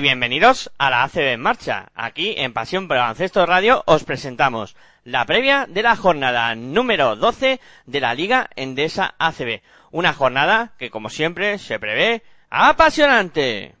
Bienvenidos a la ACB en marcha. Aquí en Pasión por Radio os presentamos la previa de la jornada número 12 de la Liga Endesa ACB. Una jornada que como siempre se prevé apasionante.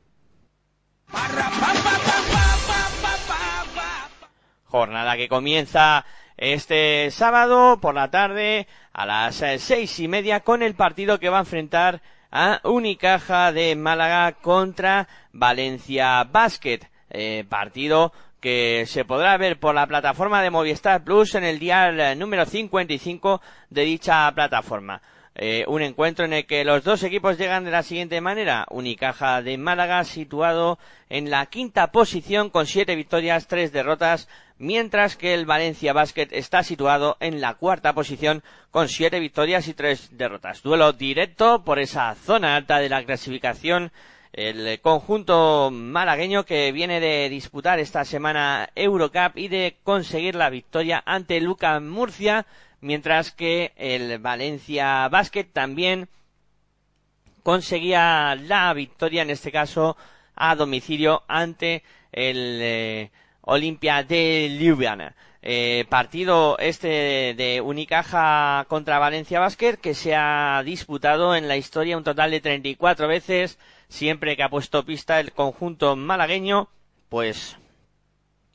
Jornada que comienza este sábado por la tarde a las seis y media con el partido que va a enfrentar a Unicaja de Málaga contra Valencia Basket. Eh, partido que se podrá ver por la plataforma de Movistar Plus en el día eh, número 55 de dicha plataforma. Eh, un encuentro en el que los dos equipos llegan de la siguiente manera. Unicaja de Málaga situado en la quinta posición con siete victorias, tres derrotas, mientras que el Valencia Basket está situado en la cuarta posición con siete victorias y tres derrotas. Duelo directo por esa zona alta de la clasificación. El conjunto malagueño que viene de disputar esta semana Eurocup y de conseguir la victoria ante Luca Murcia mientras que el Valencia Basket también conseguía la victoria, en este caso a domicilio ante el eh, Olimpia de Ljubljana. Eh, partido este de Unicaja contra Valencia Basket que se ha disputado en la historia un total de 34 veces, siempre que ha puesto pista el conjunto malagueño, pues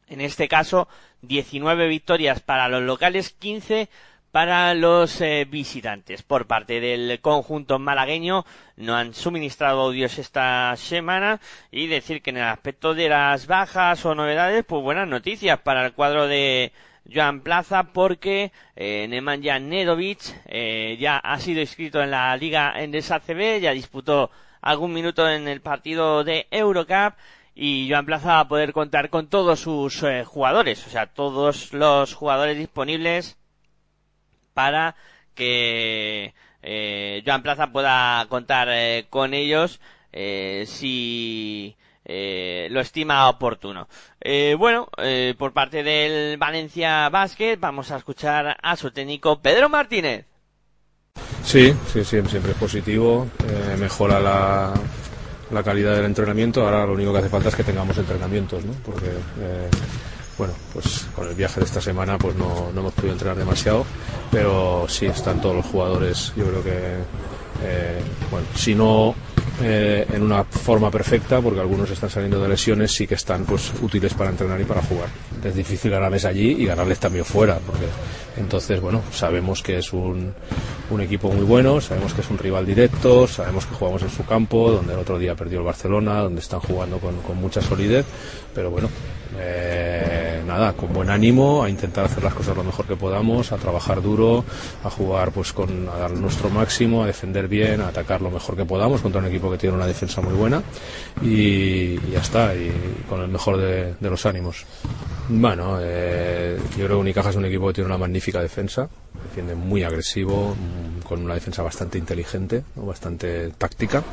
en este caso 19 victorias para los locales, 15 para los eh, visitantes. Por parte del conjunto malagueño no han suministrado audios esta semana y decir que en el aspecto de las bajas o novedades, pues buenas noticias para el cuadro de Joan Plaza porque eh, Nemanja Nedovic eh, ya ha sido inscrito en la liga en CB, ya disputó algún minuto en el partido de Eurocup y Joan Plaza va a poder contar con todos sus eh, jugadores, o sea, todos los jugadores disponibles para que eh, Joan Plaza pueda contar eh, con ellos eh, si eh, lo estima oportuno. Eh, bueno, por parte del Valencia Basket vamos a escuchar a su técnico Pedro Martínez. Sí, sí, siempre, siempre es positivo, mejora la, la calidad del entrenamiento, ahora lo único que hace falta es que tengamos entrenamientos, ¿no? Porque bueno, pues con el viaje de esta semana pues no, no hemos podido entrenar demasiado, pero sí están todos los jugadores, yo creo que, eh, bueno, si no eh, en una forma perfecta, porque algunos están saliendo de lesiones, sí que están pues útiles para entrenar y para jugar. Es difícil ganarles allí y ganarles también fuera, porque entonces, bueno, sabemos que es un, equipo muy bueno, sabemos que es un rival directo, sabemos que jugamos en su campo, donde el otro día perdió el Barcelona, donde están jugando con, mucha solidez, pero bueno, eh, nada, con buen ánimo, a intentar hacer las cosas lo mejor que podamos, a trabajar duro, a jugar pues con a dar nuestro máximo, a defender bien, a atacar lo mejor que podamos contra un equipo que tiene una defensa muy buena y, y ya está, y con el mejor de los ánimos. Bueno, eh, yo creo que Unicaja es un equipo que tiene una magnífica defensa, defiende muy agresivo, mm, con una defensa bastante inteligente, bastante táctica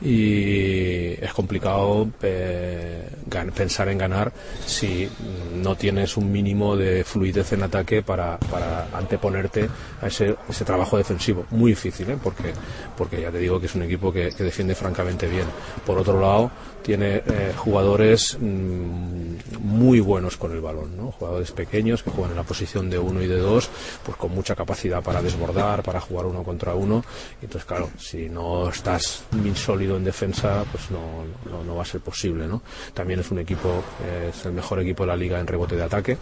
y es complicado eh, pensar en ganar si no tienes un mínimo de fluidez en ataque para, para anteponerte a ese, ese trabajo defensivo. Muy difícil, ¿eh? porque, porque ya te digo que es un equipo que, que defiende francamente bien. Por otro lado, tiene eh, jugadores mm, muy buenos con el balón, ¿no? jugadores pequeños que juegan en la posición de uno y de dos, pues con mucha capacidad para desbordar, para jugar uno contra uno. Entonces, claro, si no estás bien sólido en defensa, pues no, no, va a ser posible. ¿no? También es un equipo, es el mejor equipo de la liga en rebote de ataque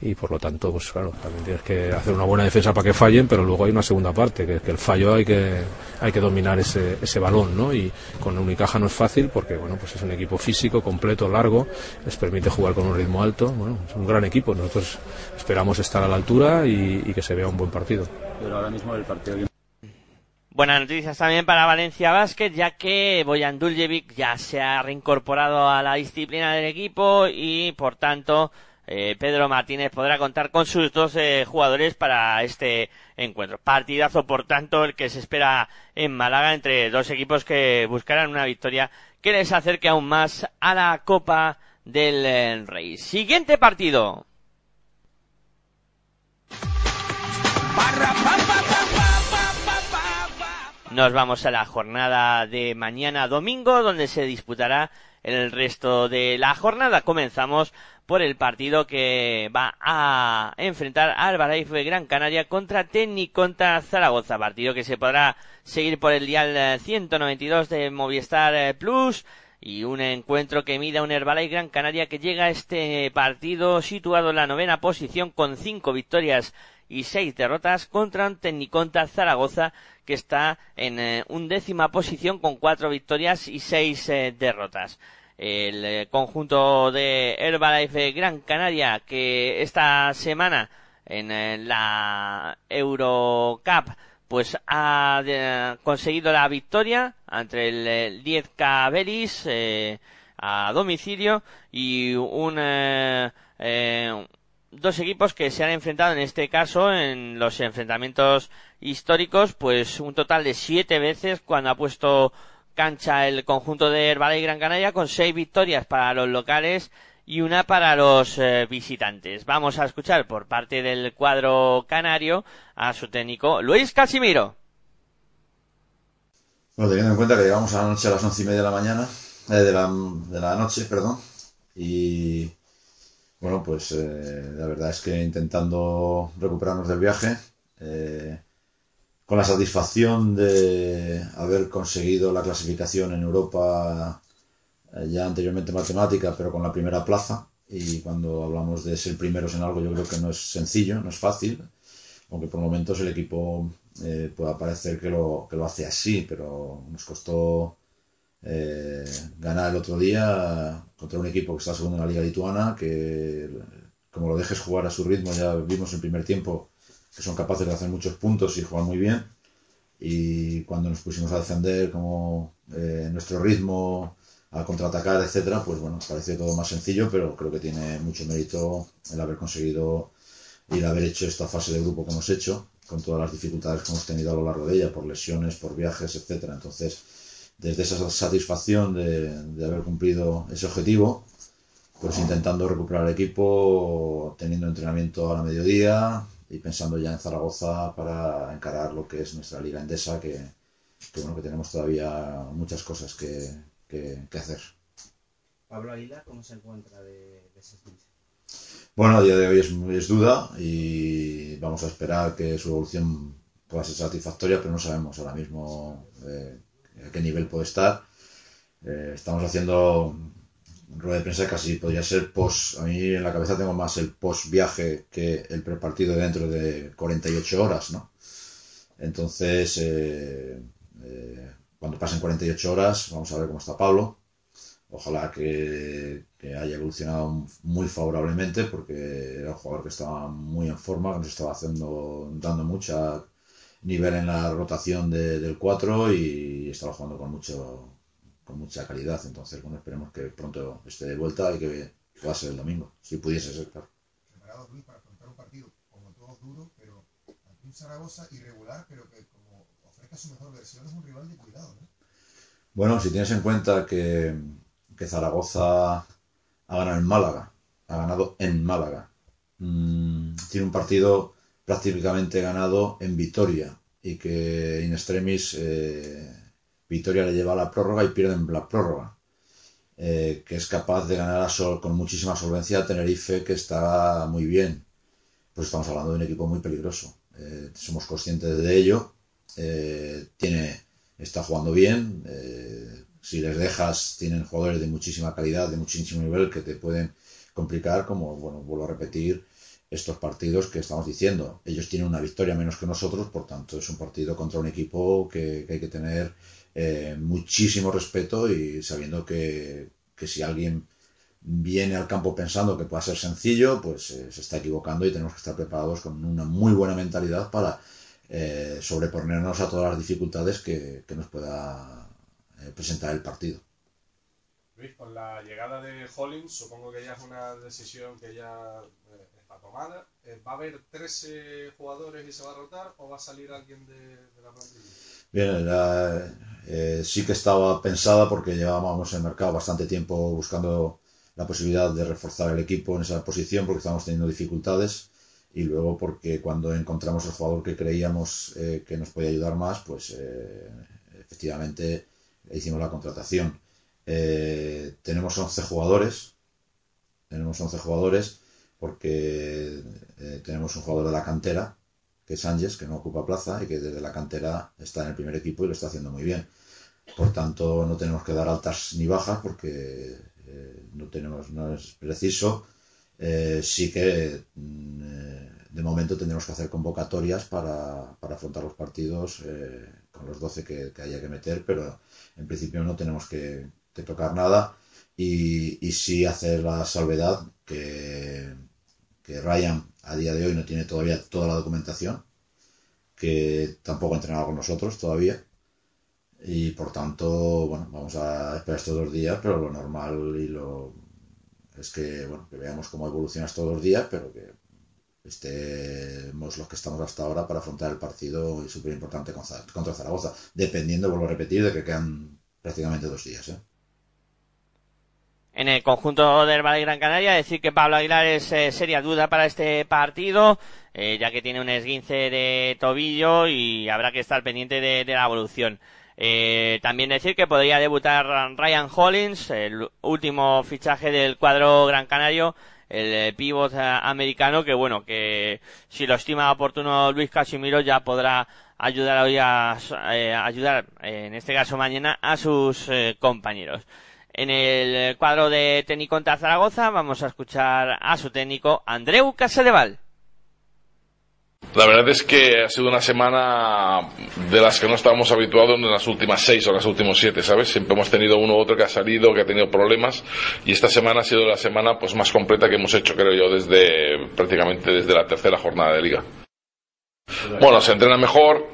y por lo tanto, pues claro, también tienes que hacer una buena defensa para que fallen, pero luego hay una segunda parte, que, que el fallo hay que, hay que dominar ese, ese balón, ¿no? Y con Unicaja no es fácil porque, bueno, pues es un equipo físico, completo, largo, les permite jugar con un ritmo alto, bueno, es un gran equipo, nosotros esperamos estar a la altura y, y que se vea un buen partido. Pero ahora mismo el partido que Buenas noticias también para Valencia Basket, ya que Boyan Duljevic ya se ha reincorporado a la disciplina del equipo y, por tanto, eh, Pedro Martínez podrá contar con sus dos eh, jugadores para este encuentro. Partidazo, por tanto, el que se espera en Málaga entre dos equipos que buscarán una victoria que les acerque aún más a la Copa del eh, Rey. Siguiente partido. nos vamos a la jornada de mañana domingo, donde se disputará el resto de la jornada. Comenzamos por el partido que va a enfrentar a Albarife Gran Canaria contra Técnico contra Zaragoza. Partido que se podrá seguir por el dial 192 de Movistar Plus y un encuentro que mida un Herbalife Gran Canaria que llega a este partido situado en la novena posición con cinco victorias y seis derrotas contra un Tecniconta Zaragoza que está en eh, undécima posición con cuatro victorias y seis eh, derrotas. El eh, conjunto de Herbalife Gran Canaria que esta semana en la Eurocup pues ha conseguido la victoria ante el, 10K Belis a domicilio y un dos equipos que se han enfrentado en este caso en los enfrentamientos históricos pues un total de siete veces cuando ha puesto cancha el conjunto de Herbala y Gran Canaria con seis victorias para los locales y una para los eh, visitantes. Vamos a escuchar por parte del cuadro canario a su técnico Luis Casimiro. Bueno, teniendo en cuenta que llegamos a la noche a las once y media de la mañana, eh, de, la, de la noche, perdón, y bueno, pues eh, la verdad es que intentando recuperarnos del viaje, eh, con la satisfacción de haber conseguido la clasificación en Europa eh, ya anteriormente matemática, pero con la primera plaza. Y cuando hablamos de ser primeros en algo, yo creo que no es sencillo, no es fácil, aunque por momentos el equipo pueda parecer que lo, que lo hace así, pero nos costó eh, ganar el otro día contra un equipo que está segundo en la liga lituana, que como lo dejes jugar a su ritmo, ya vimos en primer tiempo que son capaces de hacer muchos puntos y jugar muy bien. Y cuando nos pusimos a defender como eh, nuestro ritmo, a contraatacar, etcétera, pues bueno, parece todo más sencillo, pero creo que tiene mucho mérito el haber conseguido y el haber hecho esta fase de grupo que hemos hecho, con todas las dificultades que hemos tenido a lo largo de ella, por lesiones, por viajes, etcétera. Entonces, desde esa satisfacción de, haber cumplido ese objetivo, pues intentando recuperar el equipo, teniendo entrenamiento a la mediodía y pensando ya en Zaragoza para encarar lo que es nuestra liga endesa, que, bueno, que tenemos todavía muchas cosas que, hacer. Pablo Aguilar, ¿cómo se encuentra de, de ese Bueno, a día de hoy es, es duda y vamos a esperar que su evolución pueda ser satisfactoria, pero no sabemos ahora mismo eh, a qué nivel puede estar. Eh, estamos haciendo rueda de prensa casi podría ser post. A mí en la cabeza tengo más el post viaje que el prepartido dentro de 48 horas, ¿no? Entonces, eh, eh, cuando pasen 48 horas, vamos a ver cómo está Pablo. Ojalá que, haya evolucionado muy favorablemente porque era un jugador que estaba muy en forma, que nos estaba haciendo, dando mucha nivel en la rotación del 4 y estaba jugando con mucho con mucha calidad. Entonces, bueno, esperemos que pronto esté de vuelta y que pueda ser el domingo, si pudiese ser, claro. Preparado, Luis, para afrontar un partido como todos duro, pero un Zaragoza irregular, pero que como ofrezca su mejor versión es un rival de cuidado, ¿no? Bueno, si tienes en cuenta que, que Zaragoza ha ganado en Málaga, ha ganado en Málaga, mm, tiene un partido prácticamente ganado en Vitoria y que in extremis eh, Vitoria le lleva a la prórroga y pierden la prórroga. Eh, que es capaz de ganar a sol, con muchísima solvencia a Tenerife, que está muy bien. Pues estamos hablando de un equipo muy peligroso. Eh, somos conscientes de ello. tiene, está jugando bien. si les dejas, tienen jugadores de muchísima calidad, de muchísimo nivel, que te pueden complicar, como, bueno, vuelvo a repetir, estos partidos que estamos diciendo. Ellos tienen una victoria menos que nosotros, por tanto es un partido contra un equipo que, hay que tener eh, muchísimo respeto y sabiendo que, si alguien viene al campo pensando que pueda ser sencillo, pues eh, se está equivocando y tenemos que estar preparados con una muy buena mentalidad para eh, sobreponernos a todas las dificultades que, nos pueda presentar el partido. Luis, con la llegada de Hollins, supongo que ya es una decisión que ya tomada. Eh, ¿Va a haber 13 jugadores y se va a rotar o va a salir alguien de, la plantilla? Bien, eh, sí que estaba pensada porque llevábamos en el mercado bastante tiempo buscando la posibilidad de reforzar el equipo en esa posición porque estábamos teniendo dificultades y luego porque cuando encontramos el jugador que creíamos eh, que nos podía ayudar más, pues efectivamente hicimos la contratación. Tenemos 11 jugadores, tenemos 11 jugadores porque tenemos un jugador de la cantera, que es Sánchez, que no ocupa plaza y que desde la cantera está en el primer equipo y lo está haciendo muy bien. Por tanto, no tenemos que dar altas ni bajas porque no tenemos, no es preciso eh, sí que mm, eh, de momento tendremos que hacer convocatorias para, para afrontar los partidos eh, con los 12 que, haya que meter, pero en principio no tenemos que, tocar nada y, sí hacer la salvedad que, que Ryan a día de hoy no tiene todavía toda la documentación, que tampoco ha entrenado con nosotros todavía y por tanto, bueno, vamos a esperar estos dos días, pero lo normal y lo es que, bueno, que veamos cómo evolucionas todos los días, pero que estemos los que estamos hasta ahora para afrontar el partido súper importante contra Zaragoza, dependiendo, vuelvo a repetir, de que quedan prácticamente dos días. ¿eh? En el conjunto del Valle Gran Canaria, decir que Pablo Aguilar es eh, seria duda para este partido, eh, ya que tiene un esguince de tobillo y habrá que estar pendiente de la evolución. Eh, también decir que podría debutar Ryan Hollins, el último fichaje del cuadro Gran Canario, el eh, pívot americano, que bueno, que si lo estima oportuno Luis Casimiro ya podrá ayudar hoy a, ayudar, en este caso mañana, a sus compañeros. En el cuadro de técnico contra Zaragoza vamos a escuchar a su técnico Andreu Casadeval. La verdad es que ha sido una semana de las que no estábamos habituados en las últimas seis o las últimas siete, ¿sabes? Siempre hemos tenido uno u otro que ha salido, que ha tenido problemas y esta semana ha sido la semana pues más completa que hemos hecho, creo yo, desde prácticamente desde la tercera jornada de liga. Bueno, se entrena mejor.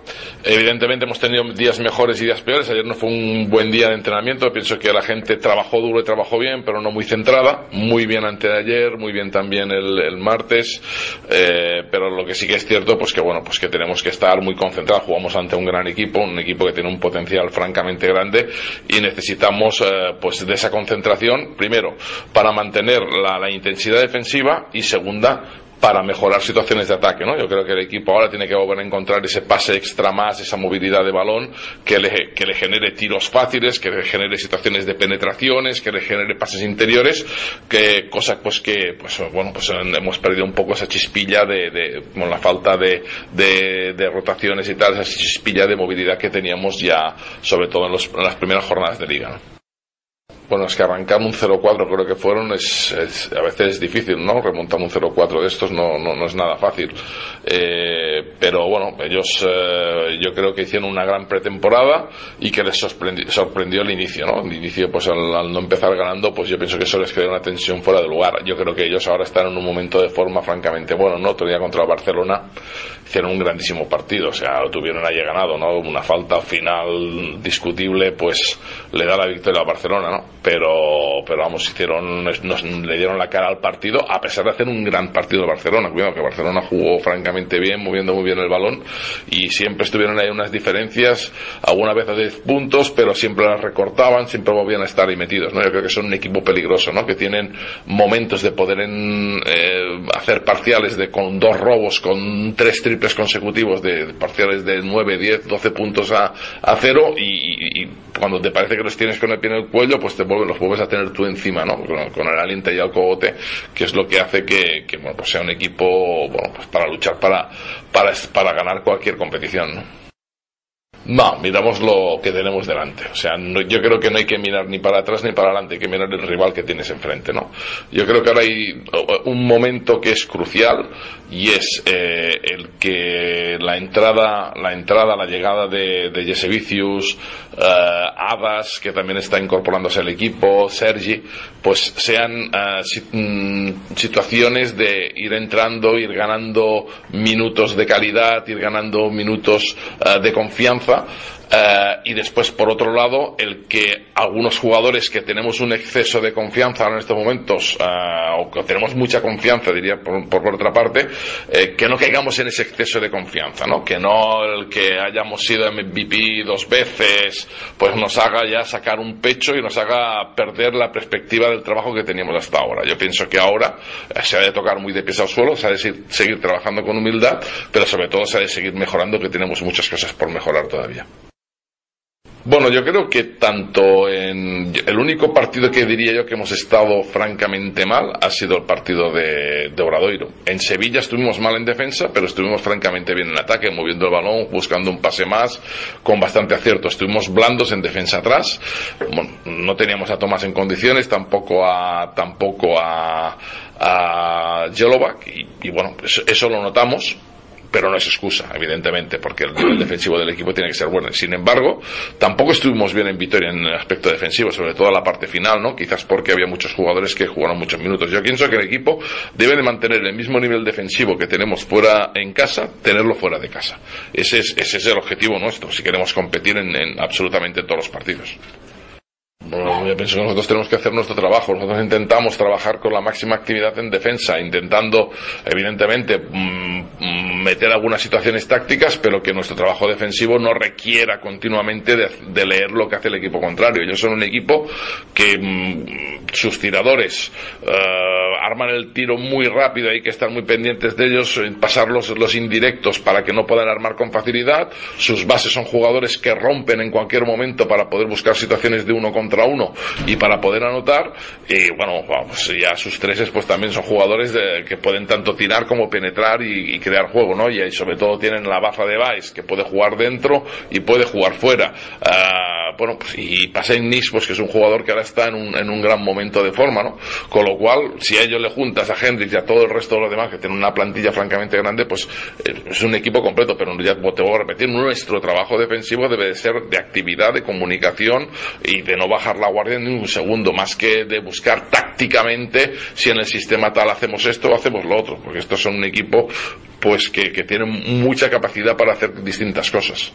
Evidentemente hemos tenido días mejores y días peores. Ayer no fue un buen día de entrenamiento. Pienso que la gente trabajó duro y trabajó bien, pero no muy centrada. Muy bien ante de ayer, muy bien también el, martes. Eh, pero lo que sí que es cierto, pues que bueno, pues que tenemos que estar muy concentrados. Jugamos ante un gran equipo, un equipo que tiene un potencial francamente grande y necesitamos eh, pues de esa concentración, primero, para mantener la, la intensidad defensiva y segunda, para mejorar situaciones de ataque, ¿no? Yo creo que el equipo ahora tiene que volver a encontrar ese pase extra más, esa movilidad de balón que le, que le genere tiros fáciles, que le genere situaciones de penetraciones, que le genere pases interiores, que cosa pues que pues bueno pues hemos perdido un poco esa chispilla de, de la falta de, de, rotaciones y tal, esa chispilla de movilidad que teníamos ya sobre todo en, en las primeras jornadas de liga. ¿no? Bueno, es que arrancar un 0-4 creo que fueron, es, a veces es difícil, ¿no? Remontar un 0-4 de estos no, no, es nada fácil. Eh, pero bueno, ellos eh, yo creo que hicieron una gran pretemporada y que les sorprendió, el inicio, ¿no? El inicio, pues al, no empezar ganando, pues yo pienso que eso les creó una tensión fuera de lugar. Yo creo que ellos ahora están en un momento de forma francamente bueno, ¿no? Otro día contra Barcelona hicieron un grandísimo partido, o sea, lo tuvieron ahí ganado, ¿no? Una falta final discutible, pues le da la victoria a Barcelona, ¿no? pero, pero vamos, hicieron, nos, le dieron la cara al partido, a pesar de hacer un gran partido de Barcelona. Cuidado que Barcelona jugó francamente bien, moviendo muy bien el balón, y siempre estuvieron ahí unas diferencias, alguna vez a 10 puntos, pero siempre las recortaban, siempre volvían a estar ahí metidos, ¿no? Yo creo que son un equipo peligroso, ¿no? Que tienen momentos de poder eh, hacer parciales de con dos robos, con tres triples consecutivos de, parciales de 9, 10, 12 puntos a, cero, y, cuando te parece que los tienes con el pie en el cuello, pues te los vuelves a tener tú encima, ¿no? Con, el aliento y el cogote, que es lo que hace que, bueno, pues sea un equipo, bueno, pues para luchar para, para, para ganar cualquier competición, ¿no? No, miramos lo que tenemos delante. O sea, yo creo que no hay que mirar ni para atrás ni para adelante, hay que mirar el rival que tienes enfrente, ¿no? Yo creo que ahora hay un momento que es crucial y es eh, el que la entrada, la entrada, la llegada de, de Jesse Vicius, eh, Adas, que también está incorporándose al equipo, Sergi, pues sean eh, mm, situaciones de ir entrando, ir ganando minutos de calidad, ir ganando minutos de confianza fa Eh, y después, por otro lado, el que algunos jugadores que tenemos un exceso de confianza en estos momentos, eh, o que tenemos mucha confianza, diría por, por, otra parte, eh, que no caigamos en ese exceso de confianza, ¿no? Que no el que hayamos sido MVP dos veces, pues nos haga ya sacar un pecho y nos haga perder la perspectiva del trabajo que teníamos hasta ahora. Yo pienso que ahora se ha de tocar muy de pies al suelo, se ha de seguir trabajando con humildad, pero sobre todo se ha de seguir mejorando, que tenemos muchas cosas por mejorar todavía. Bueno, yo creo que tanto en el único partido que diría yo que hemos estado francamente mal ha sido el partido de, de Obradoiro. En Sevilla estuvimos mal en defensa, pero estuvimos francamente bien en ataque, moviendo el balón, buscando un pase más, con bastante acierto. Estuvimos blandos en defensa atrás. no teníamos a Tomás en condiciones, tampoco a tampoco a, Jelovac y, y bueno, eso lo notamos pero no es excusa, evidentemente, porque el nivel defensivo del equipo tiene que ser bueno. Sin embargo, tampoco estuvimos bien en Vitoria en el aspecto defensivo, sobre todo en la parte final, ¿no? Quizás porque había muchos jugadores que jugaron muchos minutos. Yo pienso que el equipo debe de mantener el mismo nivel defensivo que tenemos fuera en casa, tenerlo fuera de casa. Ese es, ese es el objetivo nuestro, si queremos competir en, en absolutamente todos los partidos. Bueno, yo pienso que nosotros tenemos que hacer nuestro trabajo. Nosotros intentamos trabajar con la máxima actividad en defensa, intentando, evidentemente, mm, meter algunas situaciones tácticas, pero que nuestro trabajo defensivo no requiera continuamente de, leer lo que hace el equipo contrario. Ellos son un equipo que mm, sus tiradores eh, arman el tiro muy rápido, hay que estar muy pendientes de ellos, pasar los, los indirectos para que no puedan armar con facilidad. Sus bases son jugadores que rompen en cualquier momento para poder buscar situaciones de uno contra uno y para poder anotar. Y bueno, pues ya sus treses pues también son jugadores de, que pueden tanto tirar como penetrar y, crear juego, ¿no? Y, sobre todo tienen la baza de Vice que puede jugar dentro y puede jugar fuera. Uh, bueno, pues, y Pasen Nis, pues que es un jugador que ahora está en un, en un gran momento de forma, ¿no? Con lo cual, si a ellos le juntas a Hendrix y a todo el resto de los demás que tienen una plantilla francamente grande, pues eh, es un equipo completo, pero ya te voy a repetir, nuestro trabajo defensivo debe de ser de actividad, de comunicación y de no bajar bajar la guardia ni un segundo, más que de buscar tácticamente si en el sistema tal hacemos esto o hacemos lo otro, porque estos son un equipo pues que, que tiene mucha capacidad para hacer distintas cosas.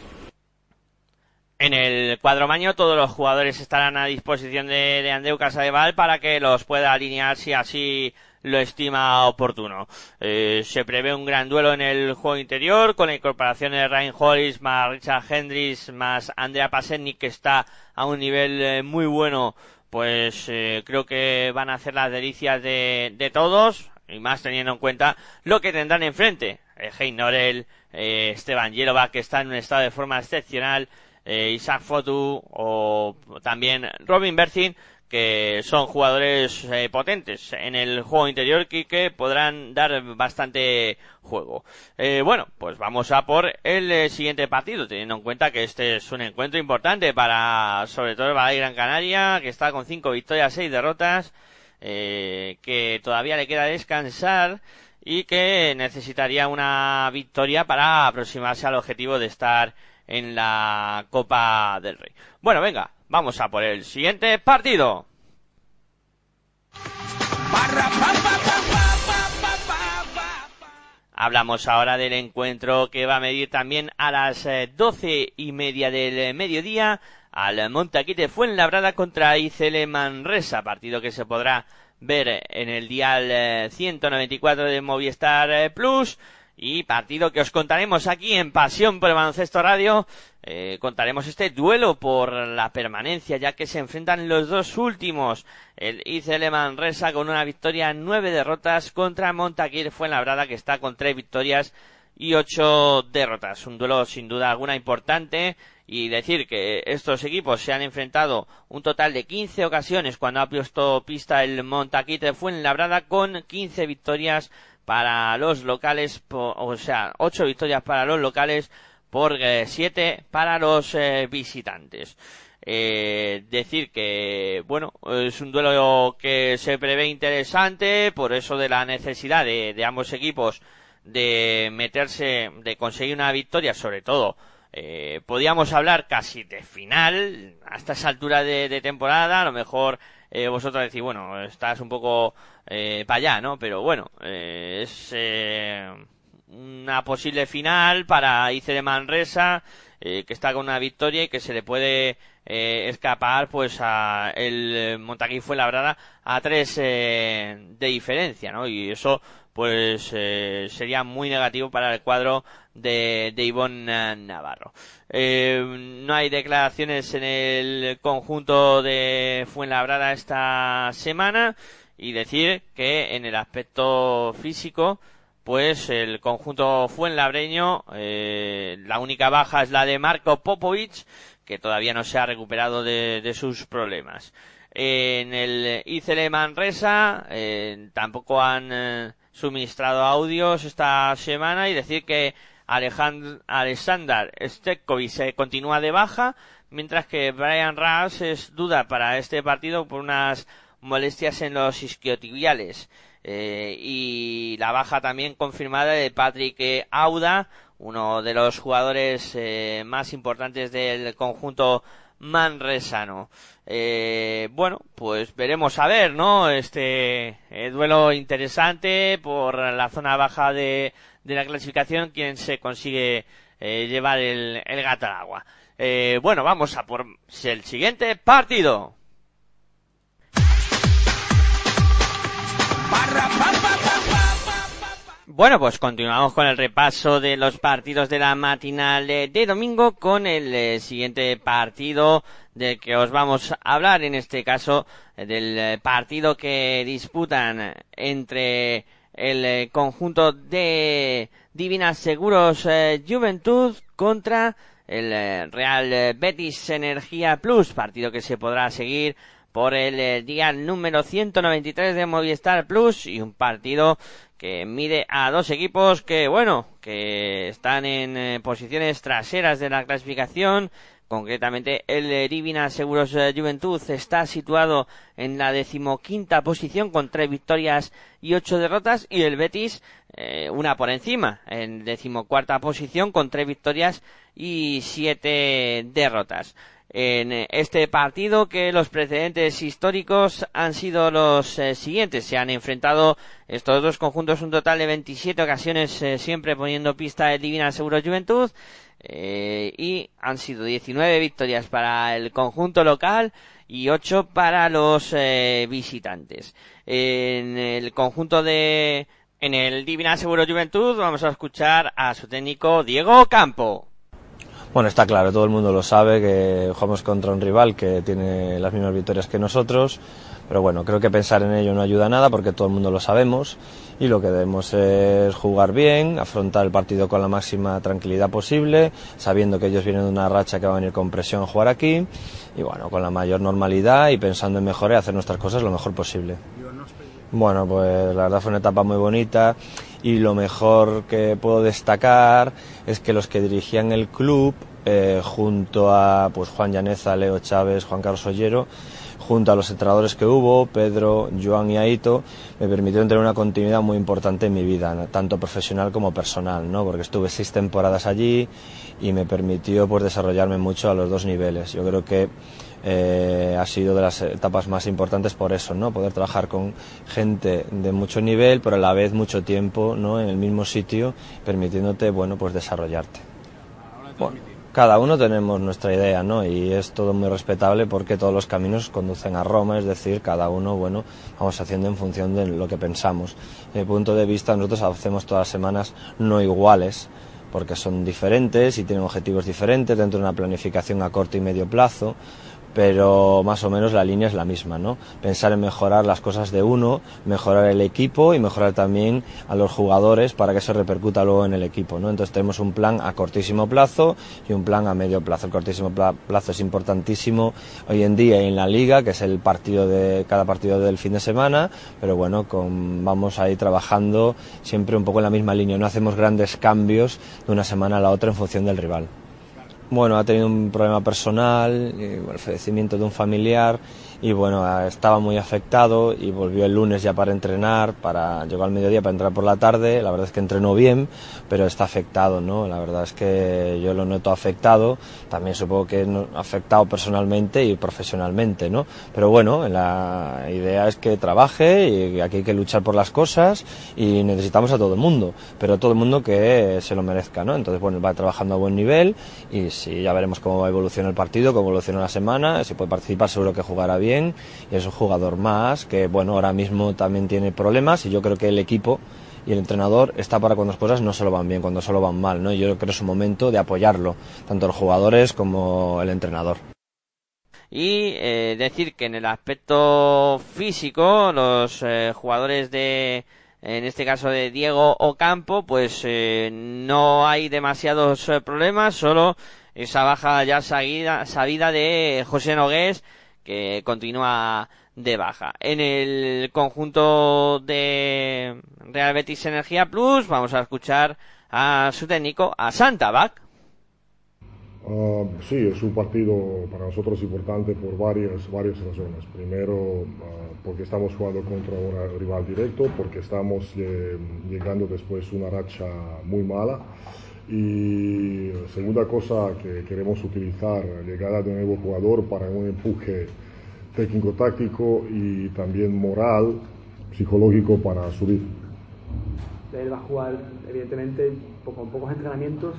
En el cuadro maño todos los jugadores estarán a disposición de, de Andreu Casadeval para que los pueda alinear si así lo estima oportuno. Eh, se prevé un gran duelo en el juego interior con la incorporación de Ryan Hollis más Richard Hendricks más Andrea Pasennik que está a un nivel eh, muy bueno. Pues eh, creo que van a hacer las delicias de, de todos y más teniendo en cuenta lo que tendrán enfrente. Hein Norel, Esteban Yelova que está en un estado de forma excepcional, Isaac Fotu o también Robin Berthin que son jugadores eh, potentes en el juego interior y que podrán dar bastante juego. Eh, bueno, pues vamos a por el eh, siguiente partido, teniendo en cuenta que este es un encuentro importante para, sobre todo para Gran Canaria, que está con cinco victorias, seis derrotas, que todavía le queda descansar y que necesitaría una victoria para aproximarse al objetivo de estar en la Copa del Rey. Bueno, venga, Vamos a por el siguiente partido. Hablamos ahora del encuentro que va a medir también a las eh, doce y media del mediodía al Montaquite Fuenlabrada contra ICL Manresa, partido que se podrá ver en el dial 194 eh, de Movistar eh, Plus y partido que os contaremos aquí en Pasión por el Baloncesto Radio. Eh, contaremos este duelo por la permanencia, ya que se enfrentan los dos últimos. El ICL Manresa con una victoria, nueve derrotas contra Montaquir Fuenlabrada, que está con tres victorias y ocho derrotas. Un duelo sin duda alguna importante y decir que estos equipos se han enfrentado un total de 15 ocasiones cuando ha puesto pista el Montaquite Fuenlabrada con 15 victorias para los locales, o sea, ocho victorias para los locales por eh, siete para los eh, visitantes. Eh, decir que, bueno, es un duelo que se prevé interesante, por eso de la necesidad de, ambos equipos de meterse, de conseguir una victoria, sobre todo, eh, podíamos hablar casi de final, hasta esa altura de, de temporada, a lo mejor eh, vosotros decís, bueno, estás un poco eh, para allá, ¿no? Pero bueno, eh, es una posible final para Ice de Manresa, eh, que está con una victoria y que se le puede eh, escapar pues a el Montaquí fue labrada a tres de diferencia, ¿no? Y eso pues sería muy negativo para el cuadro de, de Ivonne Navarro. no hay declaraciones en el conjunto de Fuenlabrada esta semana y decir que en el aspecto físico pues el conjunto fuenlabreño eh, la única baja es la de Marco Popovic que todavía no se ha recuperado de, sus problemas en el ICL Manresa eh, tampoco han eh, suministrado audios esta semana y decir que Alejandro, Alexander se continúa de baja mientras que Brian Ras es duda para este partido por unas molestias en los isquiotibiales. Eh, y la baja también confirmada de Patrick Auda, uno de los jugadores eh, más importantes del conjunto manresano. Eh, bueno, pues veremos a ver, ¿no? Este duelo interesante por la zona baja de, de la clasificación, quien se consigue llevar el, el gato al agua. bueno, vamos a por el siguiente partido. Bueno, pues continuamos con el repaso de los partidos de la matinal de domingo con el eh, siguiente partido del que os vamos a hablar, en este caso eh, del eh, partido que disputan entre el conjunto de Divinas Seguros Juventud contra el Real Betis Energía Plus, partido que se podrá seguir por el día número 193 de Movistar Plus y un partido que mide a dos equipos que, bueno, que están en eh, posiciones traseras de la clasificación. Concretamente, el Divina Seguros eh, Juventud está situado en la decimoquinta posición con tres victorias y ocho derrotas y el Betis eh, una por encima en decimocuarta posición con tres victorias y siete derrotas en este partido que los precedentes históricos han sido los eh, siguientes. Se han enfrentado estos dos conjuntos un total de 27 ocasiones eh, siempre poniendo pista de Divina Seguro Juventud eh, y han sido 19 victorias para el conjunto local y 8 para los visitantes. En el conjunto de en el Divina Seguro Juventud vamos a escuchar a su técnico Diego Campo. Bueno, está claro, todo el mundo lo sabe que jugamos contra un rival que tiene las mismas victorias que nosotros, pero bueno, creo que pensar en ello no ayuda a nada porque todo el mundo lo sabemos y lo que debemos es jugar bien, afrontar el partido con la máxima tranquilidad posible, sabiendo que ellos vienen de una racha que va a venir con presión a jugar aquí y bueno, con la mayor normalidad y pensando en mejorar y hacer nuestras cosas lo mejor posible. Bueno, pues la verdad fue una etapa muy bonita y lo mejor que puedo destacar es que los que dirigían el club, eh, junto a pues Juan Llaneza, Leo Chávez, Juan Carlos Ollero, junto a los entrenadores que hubo, Pedro, Joan y Aito, me permitieron tener una continuidad muy importante en mi vida, tanto profesional como personal, ¿no? porque estuve seis temporadas allí y me permitió pues, desarrollarme mucho a los dos niveles. Yo creo que eh, ha sido de las etapas más importantes por eso, ¿no? Poder trabajar con gente de mucho nivel, pero a la vez mucho tiempo, ¿no? En el mismo sitio, permitiéndote, bueno, pues desarrollarte. Cada uno tenemos nuestra idea, ¿no? Y es todo muy respetable porque todos los caminos conducen a Roma, es decir, cada uno, bueno, vamos haciendo en función de lo que pensamos. Desde mi punto de vista, nosotros hacemos todas las semanas no iguales, porque son diferentes y tienen objetivos diferentes dentro de una planificación a corto y medio plazo pero más o menos la línea es la misma, ¿no? Pensar en mejorar las cosas de uno, mejorar el equipo y mejorar también a los jugadores para que eso repercuta luego en el equipo, ¿no? Entonces tenemos un plan a cortísimo plazo y un plan a medio plazo. El cortísimo plazo es importantísimo hoy en día en la liga, que es el partido de cada partido del fin de semana, pero bueno, con, vamos a ir trabajando siempre un poco en la misma línea, no hacemos grandes cambios de una semana a la otra en función del rival. Bueno, ha tenido un problema personal, eh, el fallecimiento de un familiar y bueno, estaba muy afectado y volvió el lunes ya para entrenar, para llegó al mediodía para entrar por la tarde, la verdad es que entrenó bien, pero está afectado, ¿no? La verdad es que yo lo noto afectado, también supongo que afectado personalmente y profesionalmente, ¿no? Pero bueno, la idea es que trabaje y aquí hay que luchar por las cosas y necesitamos a todo el mundo, pero todo el mundo que se lo merezca, ¿no? Entonces, bueno, va trabajando a buen nivel y sí, ya veremos cómo evoluciona el partido, cómo evoluciona la semana, si puede participar seguro que jugará bien y es un jugador más que, bueno, ahora mismo también tiene problemas y yo creo que el equipo y el entrenador está para cuando las cosas no solo van bien, cuando solo van mal, ¿no? Yo creo que es un momento de apoyarlo, tanto los jugadores como el entrenador. Y eh, decir que en el aspecto físico, los eh, jugadores de, en este caso de Diego Ocampo, pues eh, no hay demasiados problemas, solo esa baja ya sabida, sabida de José Nogués, que continúa de baja. En el conjunto de Real Betis Energía Plus, vamos a escuchar a su técnico, a Santabac. Uh, sí, es un partido para nosotros importante por varias, varias razones. Primero, uh, porque estamos jugando contra un rival directo, porque estamos eh, llegando después una racha muy mala. Y segunda cosa que queremos utilizar, llegada de un nuevo jugador para un empuje técnico-táctico y también moral, psicológico para subir. Él va a jugar, evidentemente, con pocos entrenamientos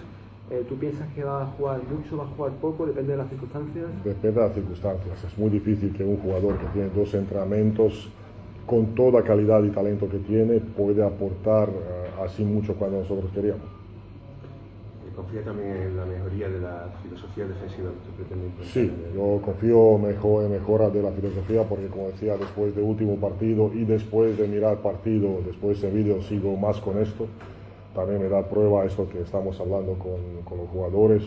eh, ¿Tú piensas que va a jugar mucho, va a jugar poco? Depende de las circunstancias. Depende de las circunstancias. Es muy difícil que un jugador que tiene dos entrenamientos con toda calidad y talento que tiene pueda aportar uh, así mucho cuando nosotros queríamos. ¿Confía también en la mejoría de la filosofía defensiva que pretende implementar? Sí, yo confío mejor en mejora de la filosofía porque como decía, después del último partido y después de mirar partido, después de vídeo sigo más con esto también me da prueba esto que estamos hablando con, los jugadores.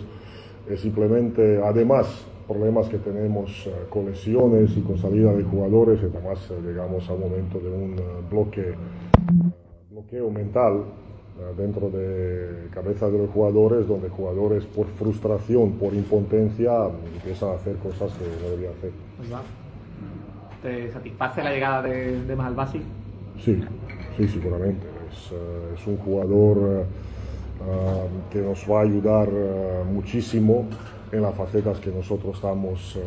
Es simplemente, además, problemas que tenemos eh, con lesiones y con salida de jugadores, además eh, llegamos a un momento de un eh, bloque, bloqueo mental dentro de cabeza de los jugadores, donde jugadores por frustración, por impotencia, empiezan a hacer cosas que no debían hacer. ¿Te satisface la llegada de, de Mahalbasi? Sí, sí, seguramente. Eh, es, un jugador eh, eh, que nos va a ayudar muchísimo en las facetas que nosotros estamos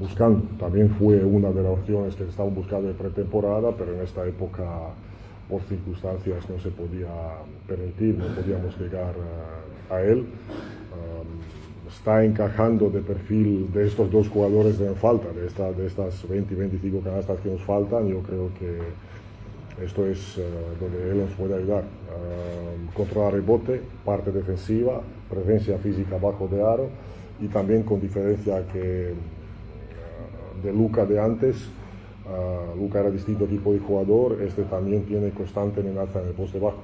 buscando. También fue una de las opciones que estamos buscando de pretemporada, pero en esta época por circunstancias no se podía permitir, no podíamos llegar a él. está encajando de perfil de estos dos jugadores de falta, de, esta, de estas 20 y 25 canastas que nos faltan. Yo creo que esto es eh, donde él nos puede ayudar. Uh, controlar rebote, parte defensiva, presencia física bajo de aro y también con diferencia que uh, de Luca de antes. Luca era distinto tipo de jugador, este también tiene constante amenaza en el poste bajo.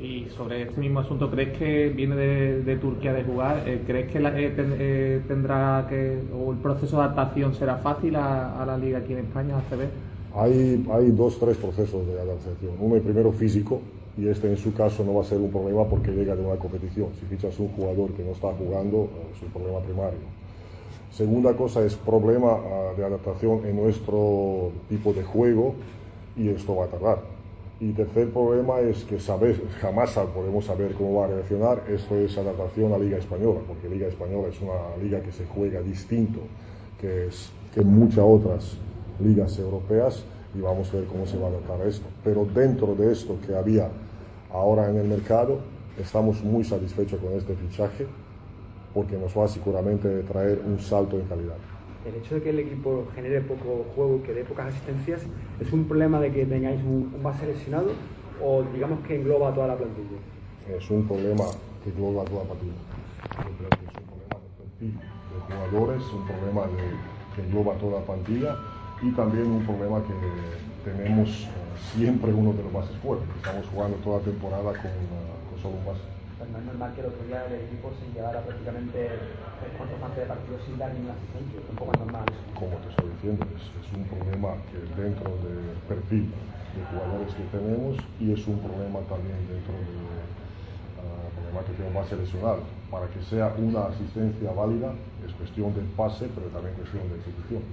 Y sobre este mismo asunto, ¿crees que viene de, Turquía de jugar? Eh, ¿Crees que eh, tendrá que, o el proceso de adaptación será fácil a, a la liga aquí en España, a? Hay, hay dos, tres procesos de adaptación. Uno, el primero físico, y este en su caso no va a ser un problema porque llega de una competición. Si fichas un jugador que no está jugando, es un problema primario. Segunda cosa es problema ah, de adaptación en nuestro tipo de juego y esto va a tardar. Y tercer problema es que sabes, jamás podemos saber cómo va a reaccionar. Esto es adaptación a Liga Española, porque Liga Española es una liga que se juega distinto que, es, que muchas otras ligas europeas y vamos a ver cómo se va a adaptar esto. Pero dentro de esto que había ahora en el mercado, estamos muy satisfechos con este fichaje porque nos va seguramente a traer un salto en calidad. El hecho de que el equipo genere poco juego, que dé pocas asistencias, ¿es un problema de que tengáis un, base lesionado o digamos que engloba toda la plantilla? Es un problema que engloba toda la plantilla. Yo creo que es un problema de de jugadores, un problema de, que engloba toda la plantilla y también un problema que tenemos eh, siempre uno de los bases fuertes. Estamos jugando toda la temporada con, uh, con solo un base. Pues no es normal que el otro día el equipo se llevara prácticamente tres cuartos parte de partido sin dar ninguna asistencia. Tampoco es normal eso. Como te estoy diciendo, es, es un problema que dentro del perfil de jugadores que tenemos y es un problema también dentro del uh, problema que tenemos base lesional. Para que sea una asistencia válida es cuestión de pase, pero también cuestión de ejecución.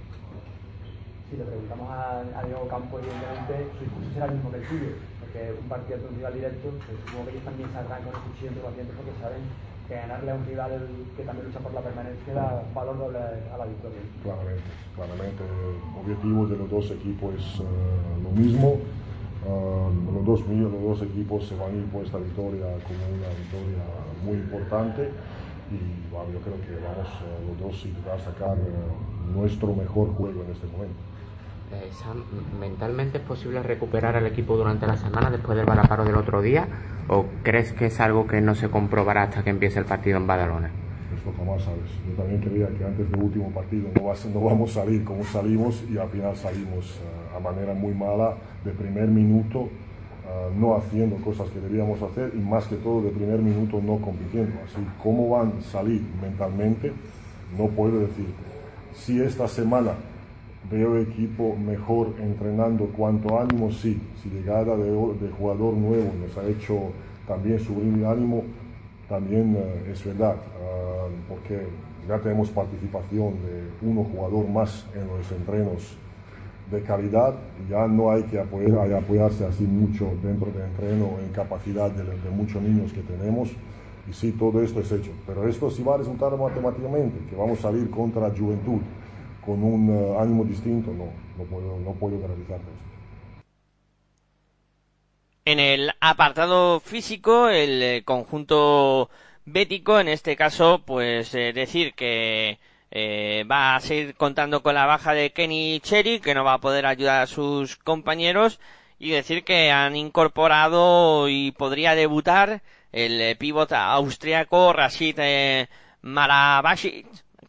si le preguntamos a, a Diego Campo, evidentemente su discurso será el mismo que el tuyo, porque un partido de un rival directo, pues supongo que ellos también saldrán con el cuchillo entre los dientes porque saben que ganarle a un rival que también lucha por la permanencia da valor doble a la victoria. Claramente, claramente. El objetivo de los dos equipos es uh, lo mismo. Uh, los, dos, los dos equipos se van a ir por esta victoria como una victoria muy importante y bueno, yo creo que vamos uh, los dos a intentar sacar nuestro mejor juego en este momento. Eh, ¿mentalmente es posible recuperar al equipo durante la semana después del balaparo del otro día? ¿O crees que es algo que no se comprobará hasta que empiece el partido en Badalona? Esto jamás sabes. Yo también creía que antes del último partido no, va, no vamos a salir como salimos y al final salimos uh, a manera muy mala de primer minuto, uh, no haciendo cosas que debíamos hacer y más que todo de primer minuto no compitiendo. Así, ¿cómo van a salir mentalmente? No puedo decirte. Si esta semana veo equipo mejor entrenando cuanto ánimo, sí. Si llegada de, de jugador nuevo nos ha hecho también subir ánimo, también uh, es verdad, uh, porque ya tenemos participación de uno jugador más en los entrenos de calidad, ya no hay que apoyar, hay apoyarse así mucho dentro del entreno en capacidad de, de muchos niños que tenemos. Y sí, todo esto es hecho. Pero esto sí va a resultar matemáticamente, que vamos a salir contra Juventud con un uh, ánimo distinto, no, no puedo, no puedo garantizar esto. En el apartado físico, el eh, conjunto bético, en este caso, pues eh, decir que eh, va a seguir contando con la baja de Kenny Cherry, que no va a poder ayudar a sus compañeros, y decir que han incorporado y podría debutar el eh, pívot austriaco Rashid eh,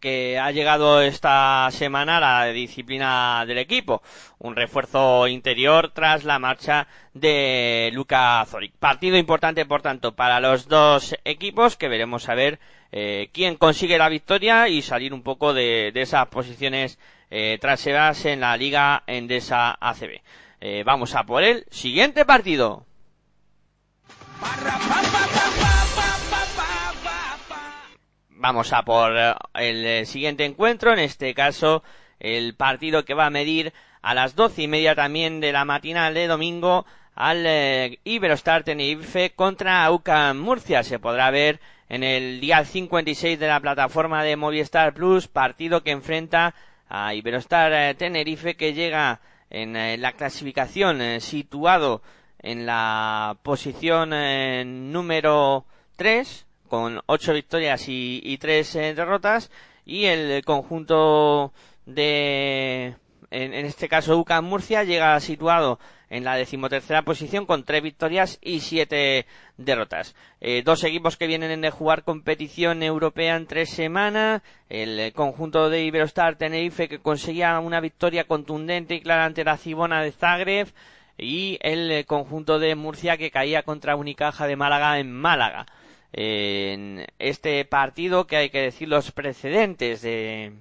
que ha llegado esta semana la disciplina del equipo. Un refuerzo interior tras la marcha de Luka Zoric. Partido importante, por tanto, para los dos equipos que veremos a ver eh, quién consigue la victoria y salir un poco de, de esas posiciones eh, traseras en la Liga Endesa ACB. Eh, vamos a por el siguiente partido. Vamos a por el siguiente encuentro, en este caso el partido que va a medir a las doce y media también de la matinal de domingo al eh, Iberostar Tenerife contra UCAM Murcia. Se podrá ver en el día 56 de la plataforma de Movistar Plus, partido que enfrenta a Iberostar eh, Tenerife que llega en eh, la clasificación eh, situado en la posición eh, número 3 con 8 victorias y, y 3 derrotas y el conjunto de en, en este caso UCAM Murcia llega situado en la decimotercera posición con tres victorias y siete derrotas. Eh, dos equipos que vienen de jugar competición europea en tres semanas. El conjunto de Iberostar Tenerife que conseguía una victoria contundente y clara ante la Cibona de Zagreb. Y el conjunto de Murcia que caía contra Unicaja de Málaga en Málaga. En este partido que hay que decir los precedentes de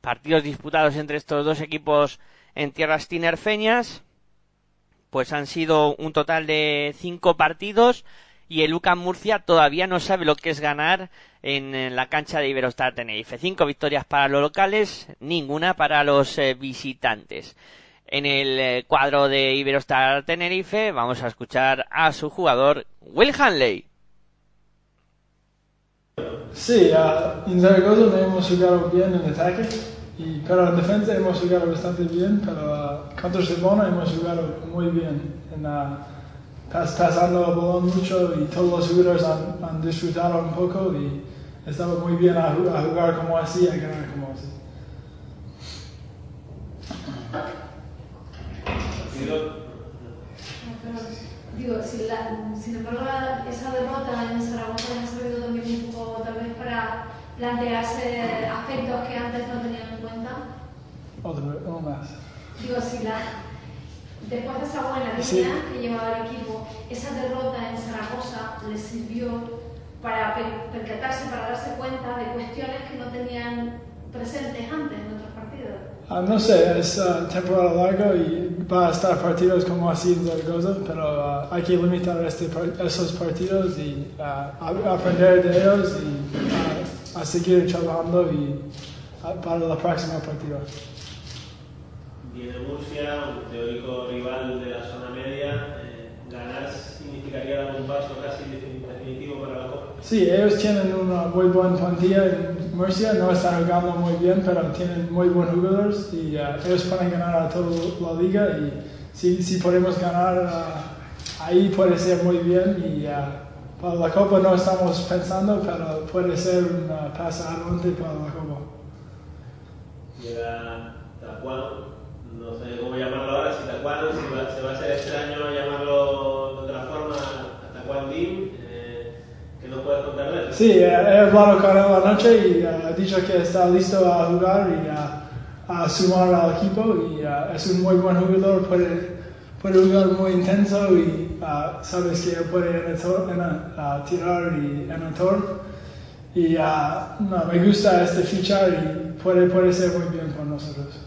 partidos disputados entre estos dos equipos en tierras tinerfeñas pues han sido un total de cinco partidos y el UCAM Murcia todavía no sabe lo que es ganar en, la cancha de Iberostar Tenerife. Cinco victorias para los locales, ninguna para los eh, visitantes. En el eh, cuadro de Iberostar Tenerife vamos a escuchar a su jugador Will Hanley. Sí, uh, en Zaragoza no hemos jugado bien en ataque, y, pero en defensa hemos jugado bastante bien, pero uh, contra Sevona hemos jugado muy bien, en, uh, pas, pasando el balón mucho y todos los jugadores han, disfrutado un poco y estaba muy bien a, jugar como así, a ganar como así. Digo, sin, la, sin embargo, esa derrota en Zaragoza ha servido también un poco, tal vez, para plantearse aspectos que antes no tenían en cuenta. Otro, uno más. Digo, si la, después de esa buena línea Sí. que llevaba el equipo, esa derrota en Zaragoza les sirvió para per- percatarse, para darse cuenta de cuestiones que no tenían presentes antes en otros partidos. Ah, no sé, es uh, temporada larga y va a estar partidos como así en Zaragoza, pero uh, hay que limitar este esos partidos y uh, aprender de ellos y uh, a seguir trabajando y uh, para la próxima partida. viene Murcia, un teórico rival de la zona media. Eh, ganar significaría dar un paso casi definitivo para la Copa. Sí, ellos tienen una muy buena plantilla en Murcia, no están jugando muy bien, pero tienen muy buenos jugadores y uh, ellos pueden ganar a toda la liga y si, si podemos ganar uh, ahí puede ser muy bien y uh, para la Copa no estamos pensando, pero puede ser un paso adelante para la Copa. Llega Tacuano, no sé cómo llamarlo ahora, si Tacuano, si va, se va a hacer extraño llamarlo de otra forma, Tacuan Dim, eh, que no puedes contar de él. Sí, he hablado con él la noche y uh, ha dicho que está listo a jugar y uh, a sumar al equipo y uh, es un muy buen jugador, puede, puede jugar muy intenso y sabes que puede anotar, tirar y anotar. Y no, me gusta este fichar y puede, puede ser muy bien para nosotros.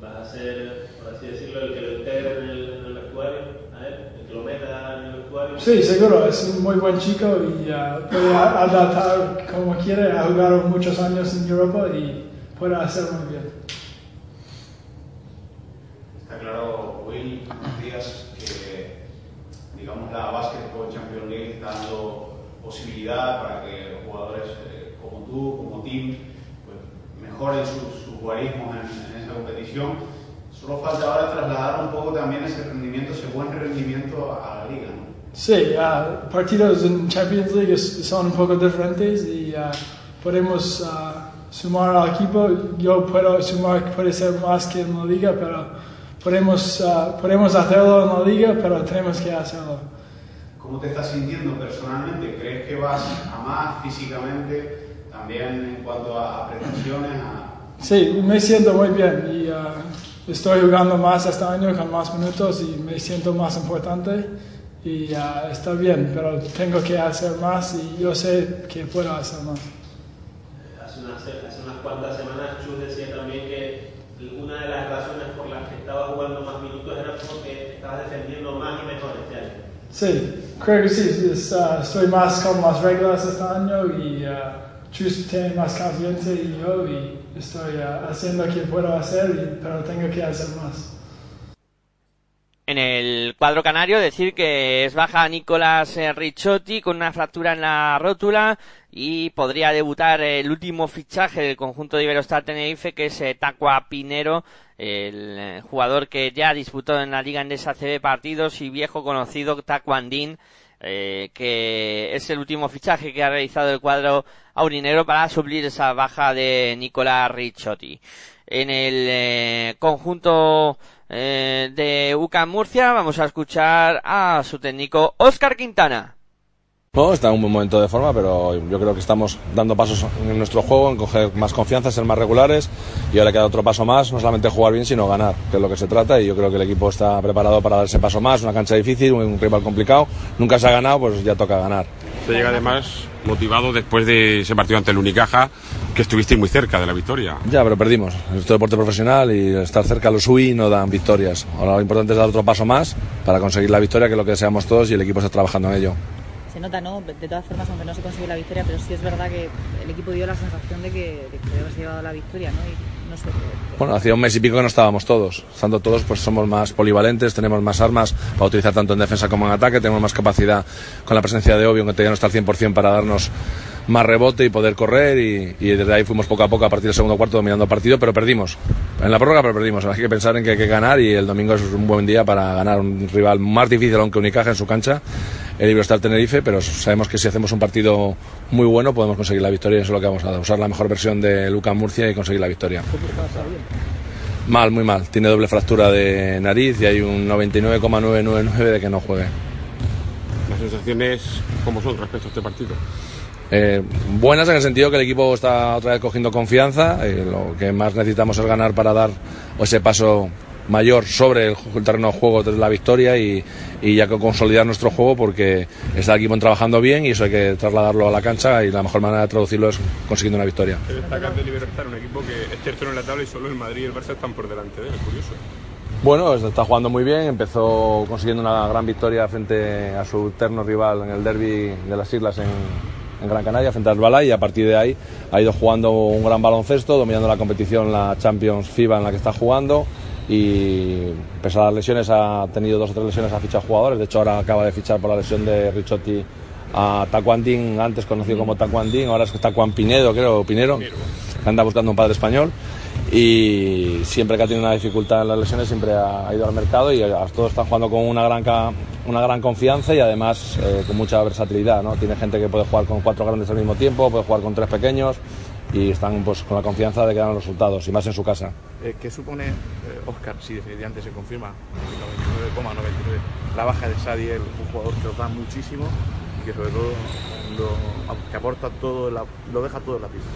¿Vas a ser, por así decirlo, el que lo integre en el, en el vestuario? A él, el que lo meta en el vestuario. Sí, seguro, es un muy buen chico y uh, puede adaptar como quiere. Ha jugado muchos años en Europa y puede hacer muy bien. Claro, Will, unos días que, digamos, la Basketball Champions League está dando posibilidad para que jugadores eh, como tú, como team, pues, mejoren sus su jugarismos en, en esa competición. Solo falta ahora trasladar un poco también ese rendimiento, ese buen rendimiento a, la liga. ¿no? Sí, uh, partidos en Champions League son un poco diferentes y uh, podemos uh, sumar al equipo. Yo puedo sumar puede ser más que en la liga, pero podemos, podemos hacerlo en la liga, pero tenemos que hacerlo. ¿Cómo te estás sintiendo personalmente? ¿Crees que vas a más físicamente, también en cuanto a prestaciones? A... Sí, me siento muy bien y estoy jugando más este año con más minutos y me siento más importante y uh, está bien, pero tengo que hacer más y yo sé que puedo hacer más. Hace unas, hace unas cuantas semanas Chus decía también que una de las razones por las que estaba jugando más minutos era porque estabas defendiendo más y mejor este año. Sí, creo que sí, es, uh, estoy más con más reglas este año y uh, Chus tiene más confianza y yo y estoy haciendo lo que puedo hacer, y, pero tengo que hacer más. En el cuadro canario decir que es baja Nicolás Ricciotti con una fractura en la rótula y podría debutar el último fichaje del conjunto de Iberostar Tenerife que es Tacua Pinero, el jugador que ya disputó en la Liga Endesa CB partidos y viejo conocido Tacuandín eh, que es el último fichaje que ha realizado el cuadro aurinero para suplir esa baja de Nicolás Ricciotti. En el eh, conjunto eh, de UCAM Murcia vamos a escuchar a su técnico Óscar Quintana. No, está en un buen momento de forma, pero yo creo que estamos dando pasos en nuestro juego, en coger más confianza, ser más regulares y ahora queda otro paso más, no solamente jugar bien, sino ganar, que es lo que se trata y yo creo que el equipo está preparado para dar ese paso más, una cancha difícil, un rival complicado, nunca se ha ganado, pues ya toca ganar. Se llega además motivado después de ese partido ante el Unicaja, que estuvisteis muy cerca de la victoria. Ya, pero perdimos. Esto es deporte profesional y estar cerca a los UI no dan victorias. Ahora lo importante es dar otro paso más para conseguir la victoria, que es lo que deseamos todos y el equipo está trabajando en ello se nota, ¿no? De todas formas, aunque no se consiguió la victoria, pero sí es verdad que el equipo dio la sensación de que, de que haberse llevado la victoria, ¿no? Y no sé. Bueno, hacía un mes y pico que no estábamos todos. Estando todos, pues somos más polivalentes, tenemos más armas para utilizar tanto en defensa como en ataque, tenemos más capacidad con la presencia de Obvio, que todavía no está al 100% para darnos más rebote y poder correr y, desde ahí fuimos poco a poco a partir del segundo cuarto dominando el partido, pero perdimos. En la prórroga pero perdimos. Hay que pensar en que hay que ganar y el domingo es un buen día para ganar un rival más difícil aunque Unicaja en su cancha, el Iberostar Tenerife, pero sabemos que si hacemos un partido muy bueno podemos conseguir la victoria y eso es lo que vamos a dar, usar la mejor versión de Luca Murcia y conseguir la victoria. Mal, muy mal. Tiene doble fractura de nariz y hay un 99,999 de que no juegue. Las sensaciones, ¿cómo son respecto a este partido? Eh, buenas en el sentido que el equipo está otra vez cogiendo confianza. Eh, lo que más necesitamos es ganar para dar ese paso mayor sobre el, el terreno de juego de la victoria y, y, ya que consolidar nuestro juego porque está el equipo trabajando bien y eso hay que trasladarlo a la cancha y la mejor manera de traducirlo es consiguiendo una victoria. Destacar de Libertad un equipo que es tercero en la tabla y solo el Madrid y el Barça están por delante de él, es curioso. Bueno, está jugando muy bien, empezó consiguiendo una gran victoria frente a su terno rival en el derby de las Islas en, en Gran Canaria frente al Balay y a partir de ahí ha ido jugando un gran baloncesto, dominando la competición, la Champions FIBA en la que está jugando y pese a las lesiones ha tenido dos o tres lesiones, ha fichado jugadores. De hecho, ahora acaba de fichar por la lesión de Richotti a Tacuandín, antes conocido como Tacuandín, ahora es Tacuan Pinedo, creo, Pinero, anda buscando un padre español. Y siempre que ha tenido una dificultad en las lesiones, siempre ha, ido al mercado y todos están jugando con una gran, una gran confianza y además eh, con mucha versatilidad. ¿no? Tiene gente que puede jugar con cuatro grandes al mismo tiempo, puede jugar con tres pequeños y están pues, con la confianza de que dan los resultados y más en su casa. Eh, ¿Qué supone, eh, Oscar, si definitivamente se confirma, el 99,99, la baja de Sadiel, un jugador que os da muchísimo y que sobre todo que aporta todo, lo deja todo en la pista?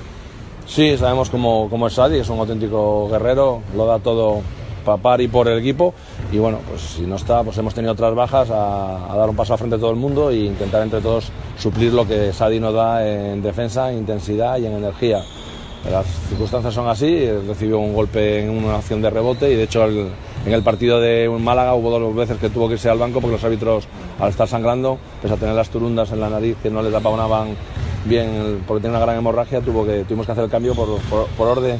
Sí, sabemos cómo, cómo es Sadi, es un auténtico guerrero, lo da todo para par y por el equipo y bueno, pues si no está, pues hemos tenido otras bajas a, a dar un paso al frente de todo el mundo e intentar entre todos suplir lo que Sadi nos da en defensa, en intensidad y en energía. Las circunstancias son así, recibió un golpe en una acción de rebote y de hecho en el partido de Málaga hubo dos veces que tuvo que irse al banco porque los árbitros al estar sangrando, pese a tener las turundas en la nariz que no le tapaban bien porque tiene una gran hemorragia, tuvo que, tuvimos que hacer el cambio por, por- por orden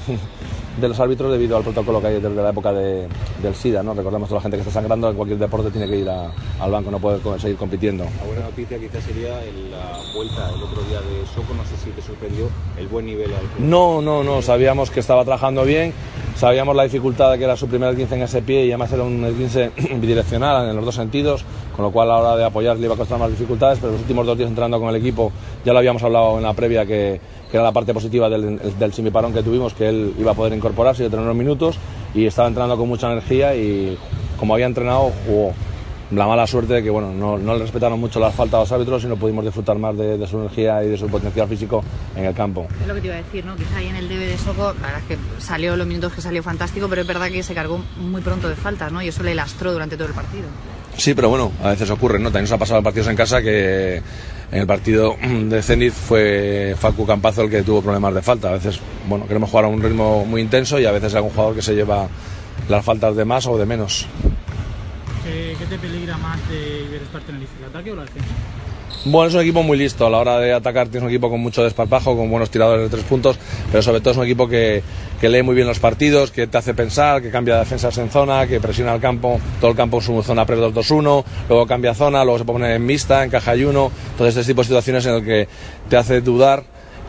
de los árbitros debido al protocolo que hay desde la época de- del SIDA. ¿no? Recordemos que la gente que está sangrando en cualquier deporte tiene que ir a- al banco, no puede seguir compitiendo. La buena noticia quizás sería la vuelta el otro día de Soco, no sé si te sorprendió el buen nivel al No, no, no, sabíamos que estaba trabajando bien, sabíamos la dificultad que era su primer 15 en ese pie y además era un 15 bidireccional en los dos sentidos, con lo cual a la hora de apoyar le iba a costar más dificultades, pero los últimos dos días entrenando con el equipo ya lo habíamos hablado en la previa que, que era la parte positiva del, del semiparón que tuvimos, que él iba a poder incorporarse y tener unos minutos y estaba entrenando con mucha energía y como había entrenado jugó. La mala suerte de que bueno, no, no le respetaron mucho las faltas a los árbitros y no pudimos disfrutar más de, de su energía y de su potencial físico en el campo. Es lo que te iba a decir, ¿no? Quizá ahí en el debe de Soco, la verdad es que salió los minutos que salió fantástico, pero es verdad que se cargó muy pronto de faltas, ¿no? Y eso le lastró durante todo el partido. Sí, pero bueno, a veces ocurre, ¿no? También nos ha pasado en partidos en casa que en el partido de Zenit fue Facu Campazo el que tuvo problemas de falta. A veces, bueno, queremos jugar a un ritmo muy intenso y a veces hay algún jugador que se lleva las faltas de más o de menos. ¿Qué, qué te peligra más de Iberostar Tenerife, el ataque o la defensa? Bueno, es un equipo muy listo a la hora de atacar, tienes un equipo con mucho desparpajo, con buenos tiradores de tres puntos, pero sobre todo es un equipo que, lee muy bien los partidos, que te hace pensar, que cambia defensas en zona, que presiona el campo, todo el campo en su zona pre-2-2-1, luego cambia zona, luego se pone en mixta, en caja y uno, entonces este tipo de situaciones en el que te hace dudar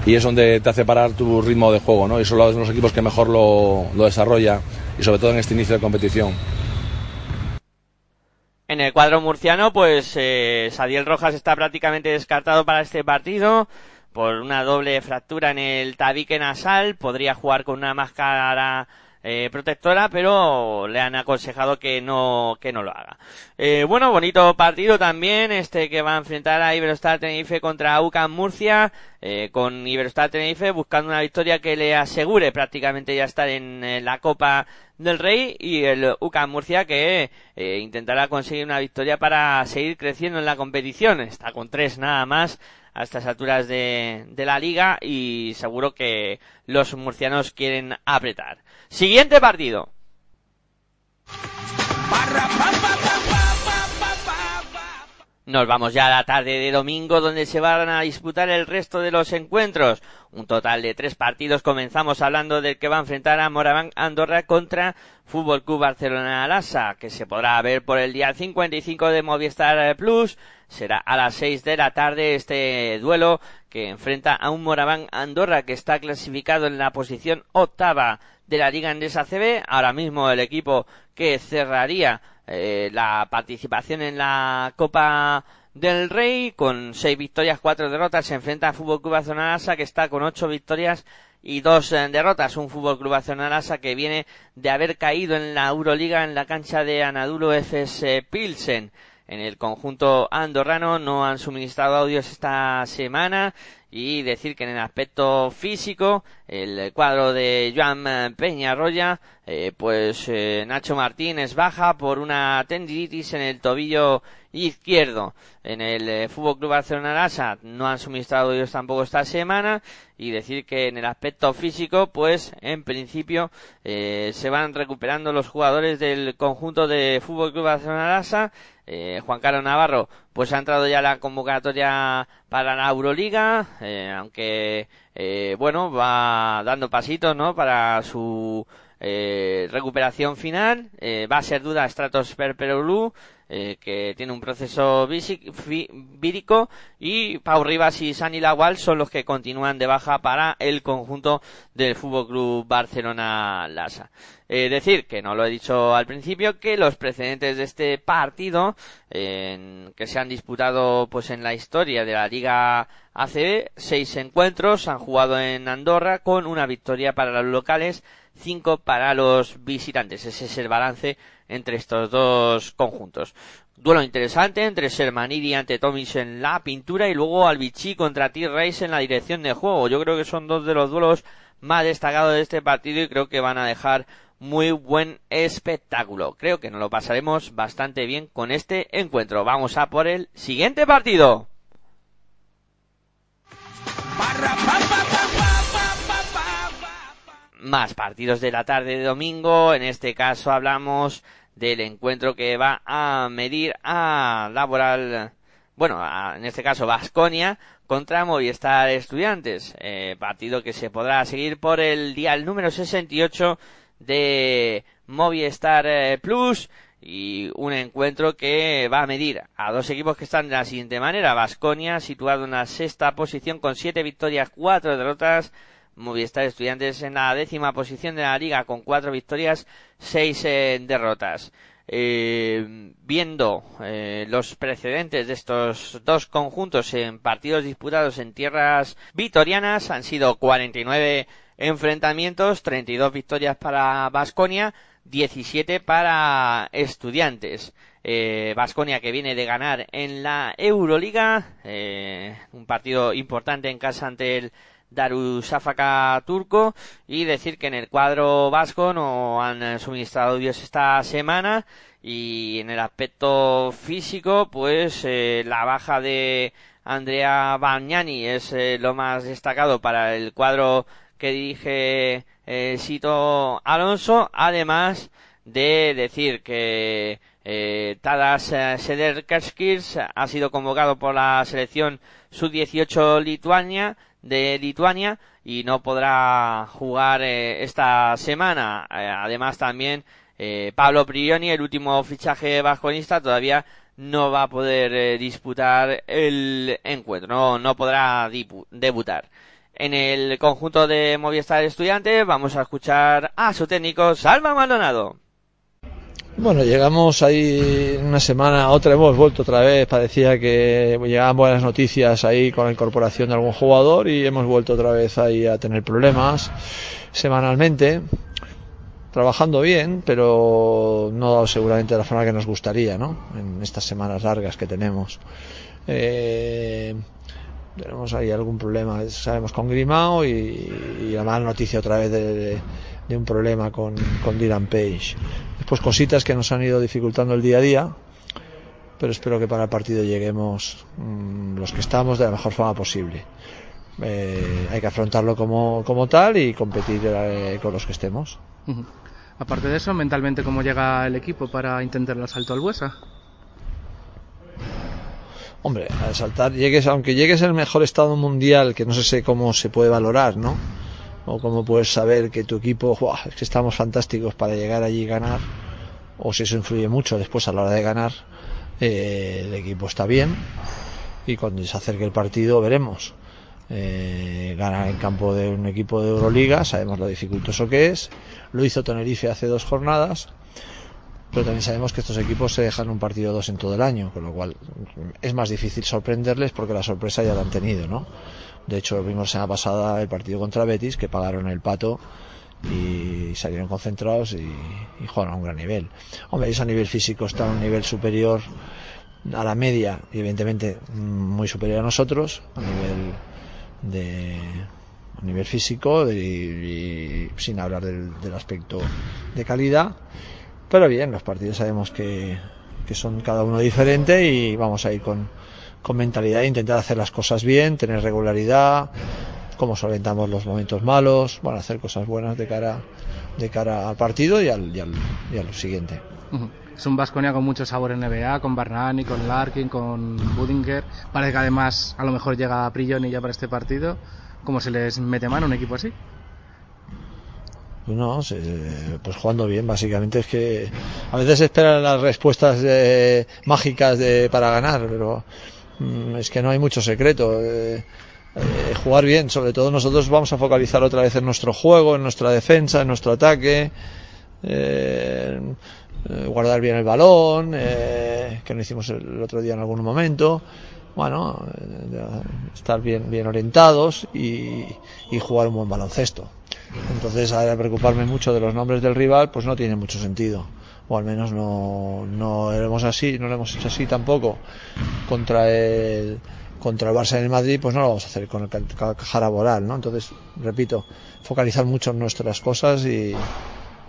y es donde te hace parar tu ritmo de juego, ¿no? Y son los equipos que mejor lo, lo desarrolla y sobre todo en este inicio de competición. En el cuadro murciano, pues eh, Sadiel Rojas está prácticamente descartado para este partido por una doble fractura en el tabique nasal. Podría jugar con una máscara eh, protectora, pero le han aconsejado que no que no lo haga. Eh, bueno, bonito partido también este que va a enfrentar a Iberostar Tenerife contra UCAM Murcia, eh, con Iberostar Tenerife buscando una victoria que le asegure prácticamente ya estar en, eh, la Copa del Rey y el UCAM Murcia que eh, intentará conseguir una victoria para seguir creciendo en la competición. Está con tres nada más a estas alturas de, la liga y seguro que los murcianos quieren apretar. Siguiente partido. Nos vamos ya a la tarde de domingo donde se van a disputar el resto de los encuentros. Un total de tres partidos. Comenzamos hablando del que va a enfrentar a Moraván Andorra contra Fútbol Club Barcelona Alasa, que se podrá ver por el día 55 de Movistar Plus. Será a las 6 de la tarde este duelo que enfrenta a un Moraván Andorra que está clasificado en la posición octava de la Liga Endesa CB. Ahora mismo el equipo que cerraría eh, la participación en la Copa del Rey con seis victorias, cuatro derrotas. Se enfrenta a Fútbol Club Barcelona Lassa que está con ocho victorias y dos eh, derrotas. Un Fútbol Club Barcelona Lassa que viene de haber caído en la Euroliga en la cancha de Anadolu eh, Pilsen. En el conjunto andorrano no han suministrado audios esta semana y decir que en el aspecto físico el cuadro de Joan Peñarroya eh, pues eh, Nacho Martínez baja por una tendinitis en el tobillo izquierdo. En el eh, Fútbol Club Barcelona Lassa no han suministrado ellos tampoco esta semana y decir que en el aspecto físico pues en principio eh, se van recuperando los jugadores del conjunto de Fútbol Club Barcelona eh, Juan Carlos Navarro pues ha entrado ya la convocatoria para la Euroliga eh, aunque eh, bueno va dando pasitos no para su eh, recuperación final. Eh, va a ser duda Stratos Perperolu, eh, que tiene un proceso vírico, y Pau Rivas y Sani Lawal son los que continúan de baja para el conjunto del Fútbol Club Barcelona Lasa. Eh, decir, que no lo he dicho al principio, que los precedentes de este partido, que se han disputado pues en la historia de la Liga ACB, seis encuentros han jugado en Andorra con una victoria para los locales, cinco para los visitantes. Ese es el balance entre estos dos conjuntos. Duelo interesante entre Sermanidi ante Tomis en la pintura y luego Albici contra T-Race en la dirección de juego. Yo creo que son dos de los duelos más destacados de este partido y creo que van a dejar muy buen espectáculo. Creo que nos lo pasaremos bastante bien con este encuentro. Vamos a por el siguiente partido. Más partidos de la tarde de domingo. En este caso hablamos del encuentro que va a medir a Laboral, bueno, en este caso Vasconia contra Movistar Estudiantes. Eh, partido que se podrá seguir por el día número 68 de Movistar eh, Plus y un encuentro que va a medir a dos equipos que están de la siguiente manera. Vasconia situado en la sexta posición con siete victorias, cuatro derrotas. Movistar Estudiantes en la décima posición de la liga con cuatro victorias, seis eh, derrotas. Eh, viendo eh, los precedentes de estos dos conjuntos en partidos disputados en tierras vitorianas han sido 49 enfrentamientos, 32 victorias para Vasconia, 17 para Estudiantes. Vasconia que viene de ganar en la Euroliga, un partido importante en casa ante el Darusafaka turco y decir que en el cuadro vasco no han suministrado Dios esta semana y en el aspecto físico pues eh, la baja de Andrea Bagnani es eh, lo más destacado para el cuadro que dirige eh, Sito Alonso además de decir que eh, Tadas Sederkerskis ha sido convocado por la selección sub-18 Lituania de Lituania y no podrá jugar eh, esta semana. Eh, además también eh, Pablo Prioni, el último fichaje vasconista, todavía no va a poder disputar el encuentro, no, no podrá debutar. En el conjunto de Movistar Estudiantes vamos a escuchar a su técnico Salva Maldonado. Bueno, llegamos ahí una semana, otra hemos vuelto otra vez, parecía que llegaban buenas noticias ahí con la incorporación de algún jugador y hemos vuelto otra vez ahí a tener problemas semanalmente, trabajando bien, pero no seguramente de la forma que nos gustaría, ¿no? En estas semanas largas que tenemos. Eh, tenemos ahí algún problema, sabemos con Grimao y, la mala noticia otra vez de, un problema con, con Dylan Page. Después cositas que nos han ido dificultando el día a día, pero espero que para el partido lleguemos mm, los que estamos de la mejor forma posible. Eh, hay que afrontarlo como, como tal y competir eh, con los que estemos. Aparte de eso, mentalmente, ¿cómo llega el equipo para intentar el asalto al Buesa? Hombre, al saltar, llegues, aunque llegues al mejor estado mundial, que no sé cómo se puede valorar, ¿no? O cómo puedes saber que tu equipo, es que estamos fantásticos para llegar allí y ganar, o si eso influye mucho después a la hora de ganar, eh, el equipo está bien, y cuando se acerque el partido veremos. Eh, ganar en campo de un equipo de Euroliga, sabemos lo dificultoso que es, lo hizo Tenerife hace dos jornadas, pero también sabemos que estos equipos se dejan un partido o dos en todo el año, con lo cual es más difícil sorprenderles porque la sorpresa ya la han tenido, ¿no? De hecho, vimos la semana pasada el partido contra Betis, que pagaron el pato y salieron concentrados y, y jugaron a un gran nivel. Hombre, ellos a nivel físico están a un nivel superior a la media y evidentemente muy superior a nosotros a nivel de a nivel físico sin hablar del, del aspecto de calidad pero bien, los partidos sabemos que, son cada uno diferente y vamos a ir con, con mentalidad e intentar hacer las cosas bien, tener regularidad, cómo solventamos los momentos malos, bueno, hacer cosas buenas de cara, de cara al partido y al, y al, y al siguiente. Es un Vasconia con mucho sabor en NBA, con Barnani, con Larkin, con Budinger. Parece que además a lo mejor llega Prigioni ya para este partido. ¿Cómo se les mete mano un equipo así? Pues no, pues jugando bien, básicamente es que a veces esperan las respuestas eh, mágicas de, para ganar, pero es que no hay mucho secreto. eh, eh, jugar bien, sobre todo nosotros vamos a focalizar otra vez en nuestro juego, en nuestra defensa, en nuestro ataque, eh, eh, guardar bien el balón, eh, que lo hicimos el otro día en algún momento. Bueno, estar bien, bien orientados y, y jugar un buen baloncesto. Entonces, ahora preocuparme mucho de los nombres del rival, pues no tiene mucho sentido. O al menos no, no éramos así, no lo hemos hecho así tampoco contra el contra el Barça en el Madrid, pues no lo vamos a hacer con el Ca- Ca- caja laboral, ¿no? Entonces, repito, focalizar mucho en nuestras cosas y,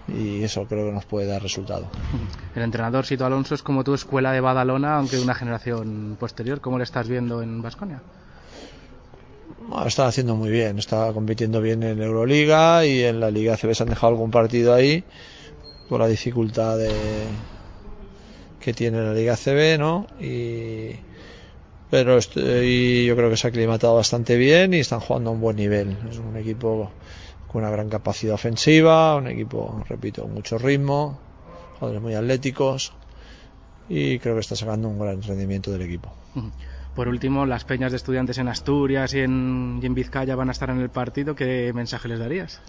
y eso creo que nos puede dar resultado. El entrenador Sito Alonso es como tu escuela de Badalona, aunque de una generación posterior. ¿Cómo le estás viendo en Basconia? Bueno, está haciendo muy bien, está compitiendo bien en Euroliga y en la Liga CB se han dejado algún partido ahí por la dificultad de, que tiene la Liga CB, ¿no? Y, pero estoy- yo creo que se ha aclimatado bastante bien y están jugando a un buen nivel. Es un equipo con una gran capacidad ofensiva, un equipo, repito, mucho ritmo, jugadores muy atléticos y creo que está sacando un gran rendimiento del equipo. Por último, las peñas de estudiantes en Asturias y en, y en Vizcaya van a estar en el partido. ¿Qué mensaje les darías?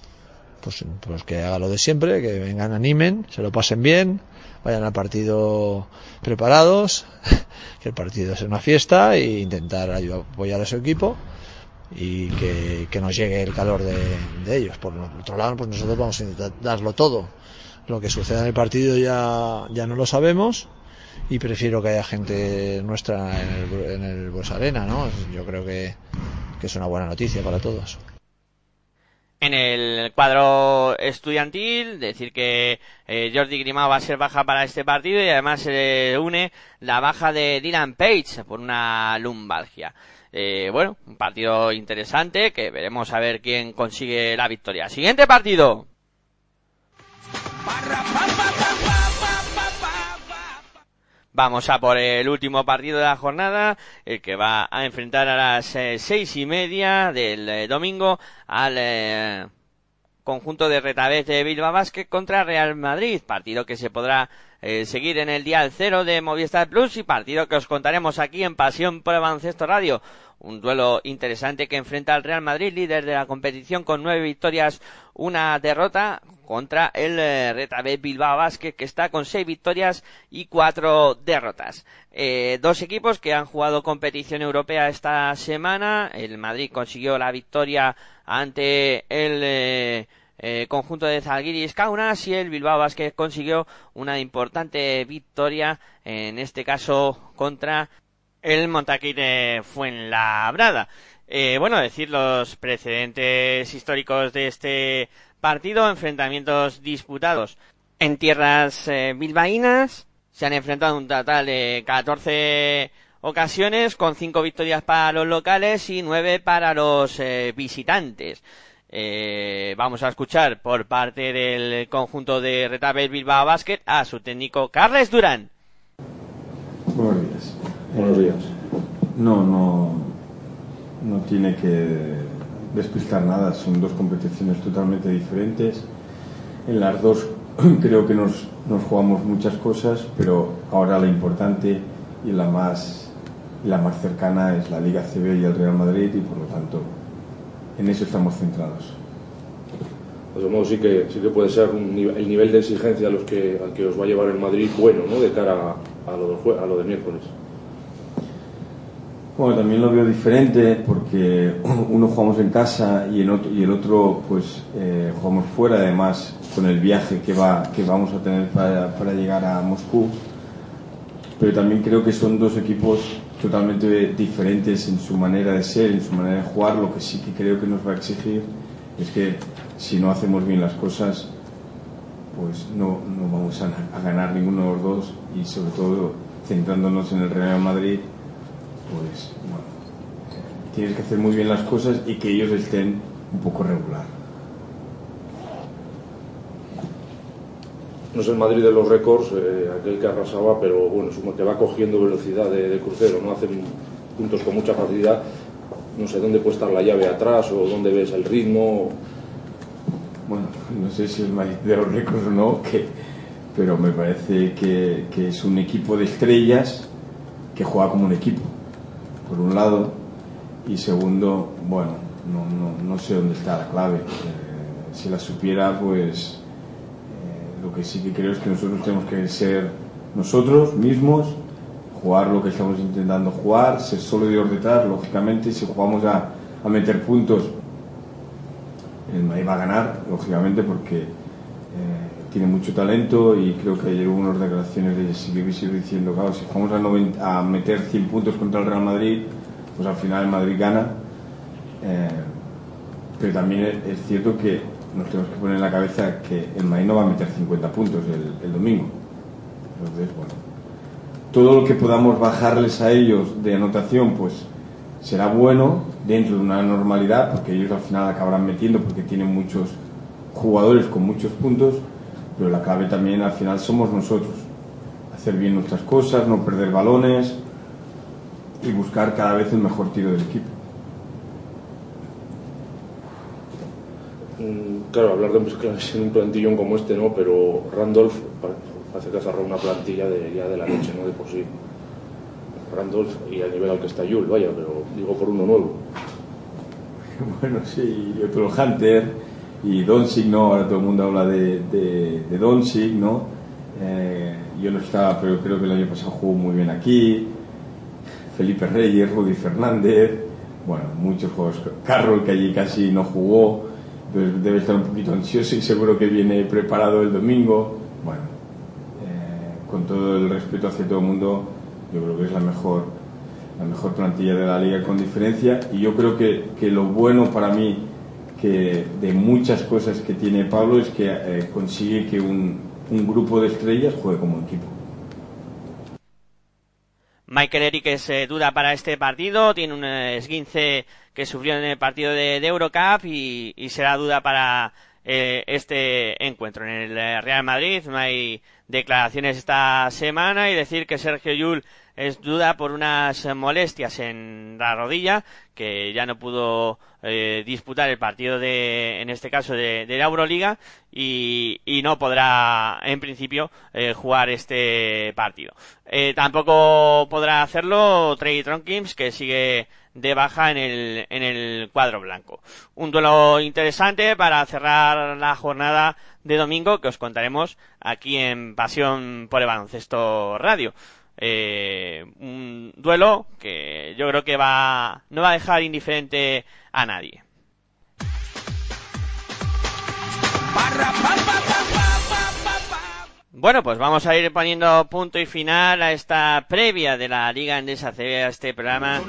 Pues, pues que haga lo de siempre, que vengan, animen, se lo pasen bien, vayan al partido preparados, que el partido es una fiesta e intentar ayudar, apoyar a su equipo y que, nos llegue el calor de, ellos. Por otro lado, pues nosotros vamos a intentar darlo todo. Lo que suceda en el partido ya, ya no lo sabemos y prefiero que haya gente nuestra en el, en el Arena, ¿no? Yo creo que es una buena noticia para todos. En el cuadro estudiantil, decir que eh, Jordi Grimao va a ser baja para este partido y además se une la baja de Dylan Page por una lumbalgia. Eh, bueno, un partido interesante que veremos a ver quién consigue la victoria. Siguiente partido. Vamos a por el último partido de la jornada, el que va a enfrentar a las eh, seis y media del eh, domingo al eh, conjunto de Retabet de Bilbao Basket contra Real Madrid, partido que se podrá eh, seguir en el día cero de Movistar Plus y partido que os contaremos aquí en Pasión por el Baloncesto Radio. Un duelo interesante que enfrenta al Real Madrid, líder de la competición con nueve victorias, una derrota, contra el eh, Retabet Bilbao Basket que está con seis victorias y cuatro derrotas. Eh, dos equipos que han jugado competición europea esta semana. El Madrid consiguió la victoria ante el eh, conjunto de Zalgiris Kaunas y el Bilbao Basket consiguió una importante victoria, en este caso contra el Montaquí Fuenlabrada. Eh, bueno, decir los precedentes históricos de este partido, enfrentamientos disputados en tierras eh, bilbaínas, se han enfrentado un total de 14 ocasiones, con 5 victorias para los locales y 9 para los eh, visitantes. Eh, vamos a escuchar por parte del conjunto de Retabel Bilbao Basket a su técnico Carles Durán. Buenos días. Buenos días. No, no, no tiene que despistar nada. Son dos competiciones totalmente diferentes. En las dos creo que nos, nos jugamos muchas cosas, pero ahora la importante y la más, y la más cercana es la Liga CB y el Real Madrid y por lo tanto en eso estamos centrados. De todos modos, sí que, sí que puede ser un el nivel de exigencia a los que, al que os va a llevar el Madrid bueno, ¿no? De cara a, a lo, jue- a lo de miércoles. Bueno, también lo veo diferente porque uno jugamos en casa y el otro, y el otro pues eh, jugamos fuera, además con el viaje que, va, que vamos a tener para, para llegar a Moscú. Pero también creo que son dos equipos totalmente diferentes en su manera de ser, en su manera de jugar. Lo que sí que creo que nos va a exigir es que si no hacemos bien las cosas, pues no, no vamos a, a ganar ninguno de los dos y sobre todo centrándonos en el Real Madrid, pues bueno, tienes que hacer muy bien las cosas y que ellos estén un poco regular. No es el Madrid de los récords, eh, aquel que arrasaba, pero bueno, es que va cogiendo velocidad de, crucero, no hacen puntos con mucha facilidad. No sé dónde puede estar la llave atrás o dónde ves el ritmo. Bueno, no sé si es Madrid de los récords o no, que, pero me parece que, es un equipo de estrellas que juega como un equipo, por un lado, y segundo, bueno, no, no, no sé dónde está la clave. Eh, si la supiera, pues lo que sí que creo es que nosotros tenemos que ser nosotros mismos, jugar lo que estamos intentando jugar, ser sólidos detrás, lógicamente, si jugamos a, a meter puntos, el Madrid va a ganar, lógicamente, porque eh, tiene mucho talento y creo que ayer hubo unas declaraciones de Silvio diciendo, claro, si jugamos a, 90 a meter 100 puntos contra el Real Madrid, pues al final el Madrid gana. Eh, pero también es cierto que nos tenemos que poner en la cabeza que el Madrid no va a meter 50 puntos el, el domingo. Entonces, bueno, todo lo que podamos bajarles a ellos de anotación, pues será bueno dentro de una normalidad, porque ellos al final acabarán metiendo porque tienen muchos jugadores con muchos puntos, pero la clave también al final somos nosotros. Hacer bien nuestras cosas, no perder balones y buscar cada vez el mejor tiro del equipo. Claro, hablar de un plantillón como este, ¿no? Pero Randolph parece que cerrado una plantilla de, ya de la noche, ¿no? De por sí. Randolph y al nivel al que está Yul, vaya, pero digo por uno nuevo. Bueno, sí, y otro Hunter y Doncic, ¿no? Ahora todo el mundo habla de, de, Doncic, ¿no? Eh, yo no estaba, pero creo que el año pasado jugó muy bien aquí. Felipe Reyes, Rudy Fernández, bueno, muchos juegos. Carroll, que allí casi no jugó, debe estar un poquito ansioso y seguro que viene preparado el domingo. Bueno, eh, con todo el respeto hacia todo el mundo, yo creo que es la mejor, la mejor plantilla de la liga con diferencia. Y yo creo que, que lo bueno para mí que de muchas cosas que tiene Pablo es que eh, consigue que un, un grupo de estrellas juegue como equipo. Michael Eric es eh, duda para este partido, tiene un eh, esguince que sufrió en el partido de, Eurocup y, y será duda para eh, este encuentro. En el eh, Real Madrid no hay declaraciones esta semana y decir que Sergio Yul es duda por unas molestias en la rodilla que ya no pudo eh, disputar el partido de en este caso de, de la Euroliga y, y no podrá en principio eh, jugar este partido Eh, tampoco podrá hacerlo Trey Tronkins que sigue de baja en el, en el cuadro blanco. Un duelo interesante para cerrar la jornada de domingo que os contaremos aquí en Pasión por el Baloncesto Radio. Eh, un duelo que yo creo que va, no va a dejar indiferente a nadie. Bueno, pues vamos a ir poniendo punto y final a esta previa de la Liga Endesa ACB, a este programa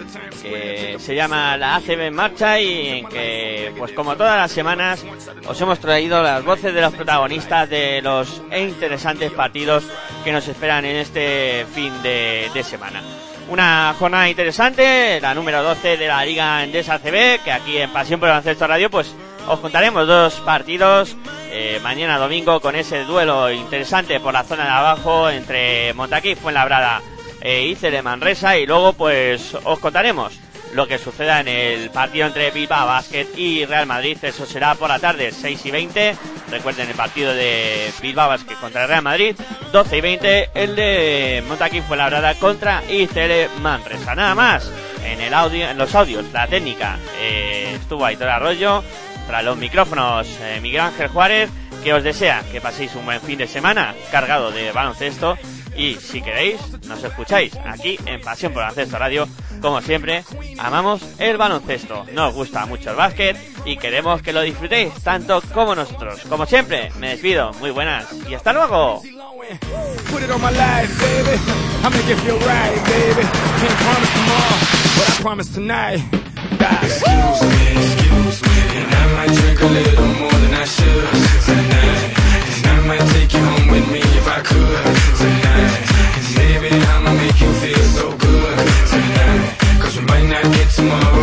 que se llama la ACB en marcha y en que, pues como todas las semanas, os hemos traído las voces de los protagonistas de los interesantes partidos que nos esperan en este fin de, de semana. Una jornada interesante, la número 12 de la Liga Endesa ACB, que aquí en Pasión por el Baloncesto Radio, pues os contaremos dos partidos eh, mañana domingo con ese duelo interesante por la zona de abajo entre Montaquí, Fuenlabrada e Icele Manresa y luego pues os contaremos lo que suceda en el partido entre Bilbao Basket y Real Madrid, eso será por la tarde 6 y 20, recuerden el partido de Bilbao Basket contra Real Madrid, 12 y 20 el de Montaquí Fuenlabrada contra Icele Manresa, nada más. En el audio, en los audios, la técnica eh, estuvo Aitor Arroyo tras los micrófonos eh, Miguel Ángel Juárez, que os desea que paséis un buen fin de semana cargado de baloncesto y si queréis nos escucháis aquí en Pasión por Baloncesto Radio, como siempre, amamos el baloncesto, nos gusta mucho el básquet y queremos que lo disfrutéis tanto como nosotros. Como siempre, me despido, muy buenas y hasta luego. Put it on my life, baby. Baby. And I might drink a little more than I should tonight. And I might take you home with me if I could tonight. I'ma make you feel so good we might not get tomorrow.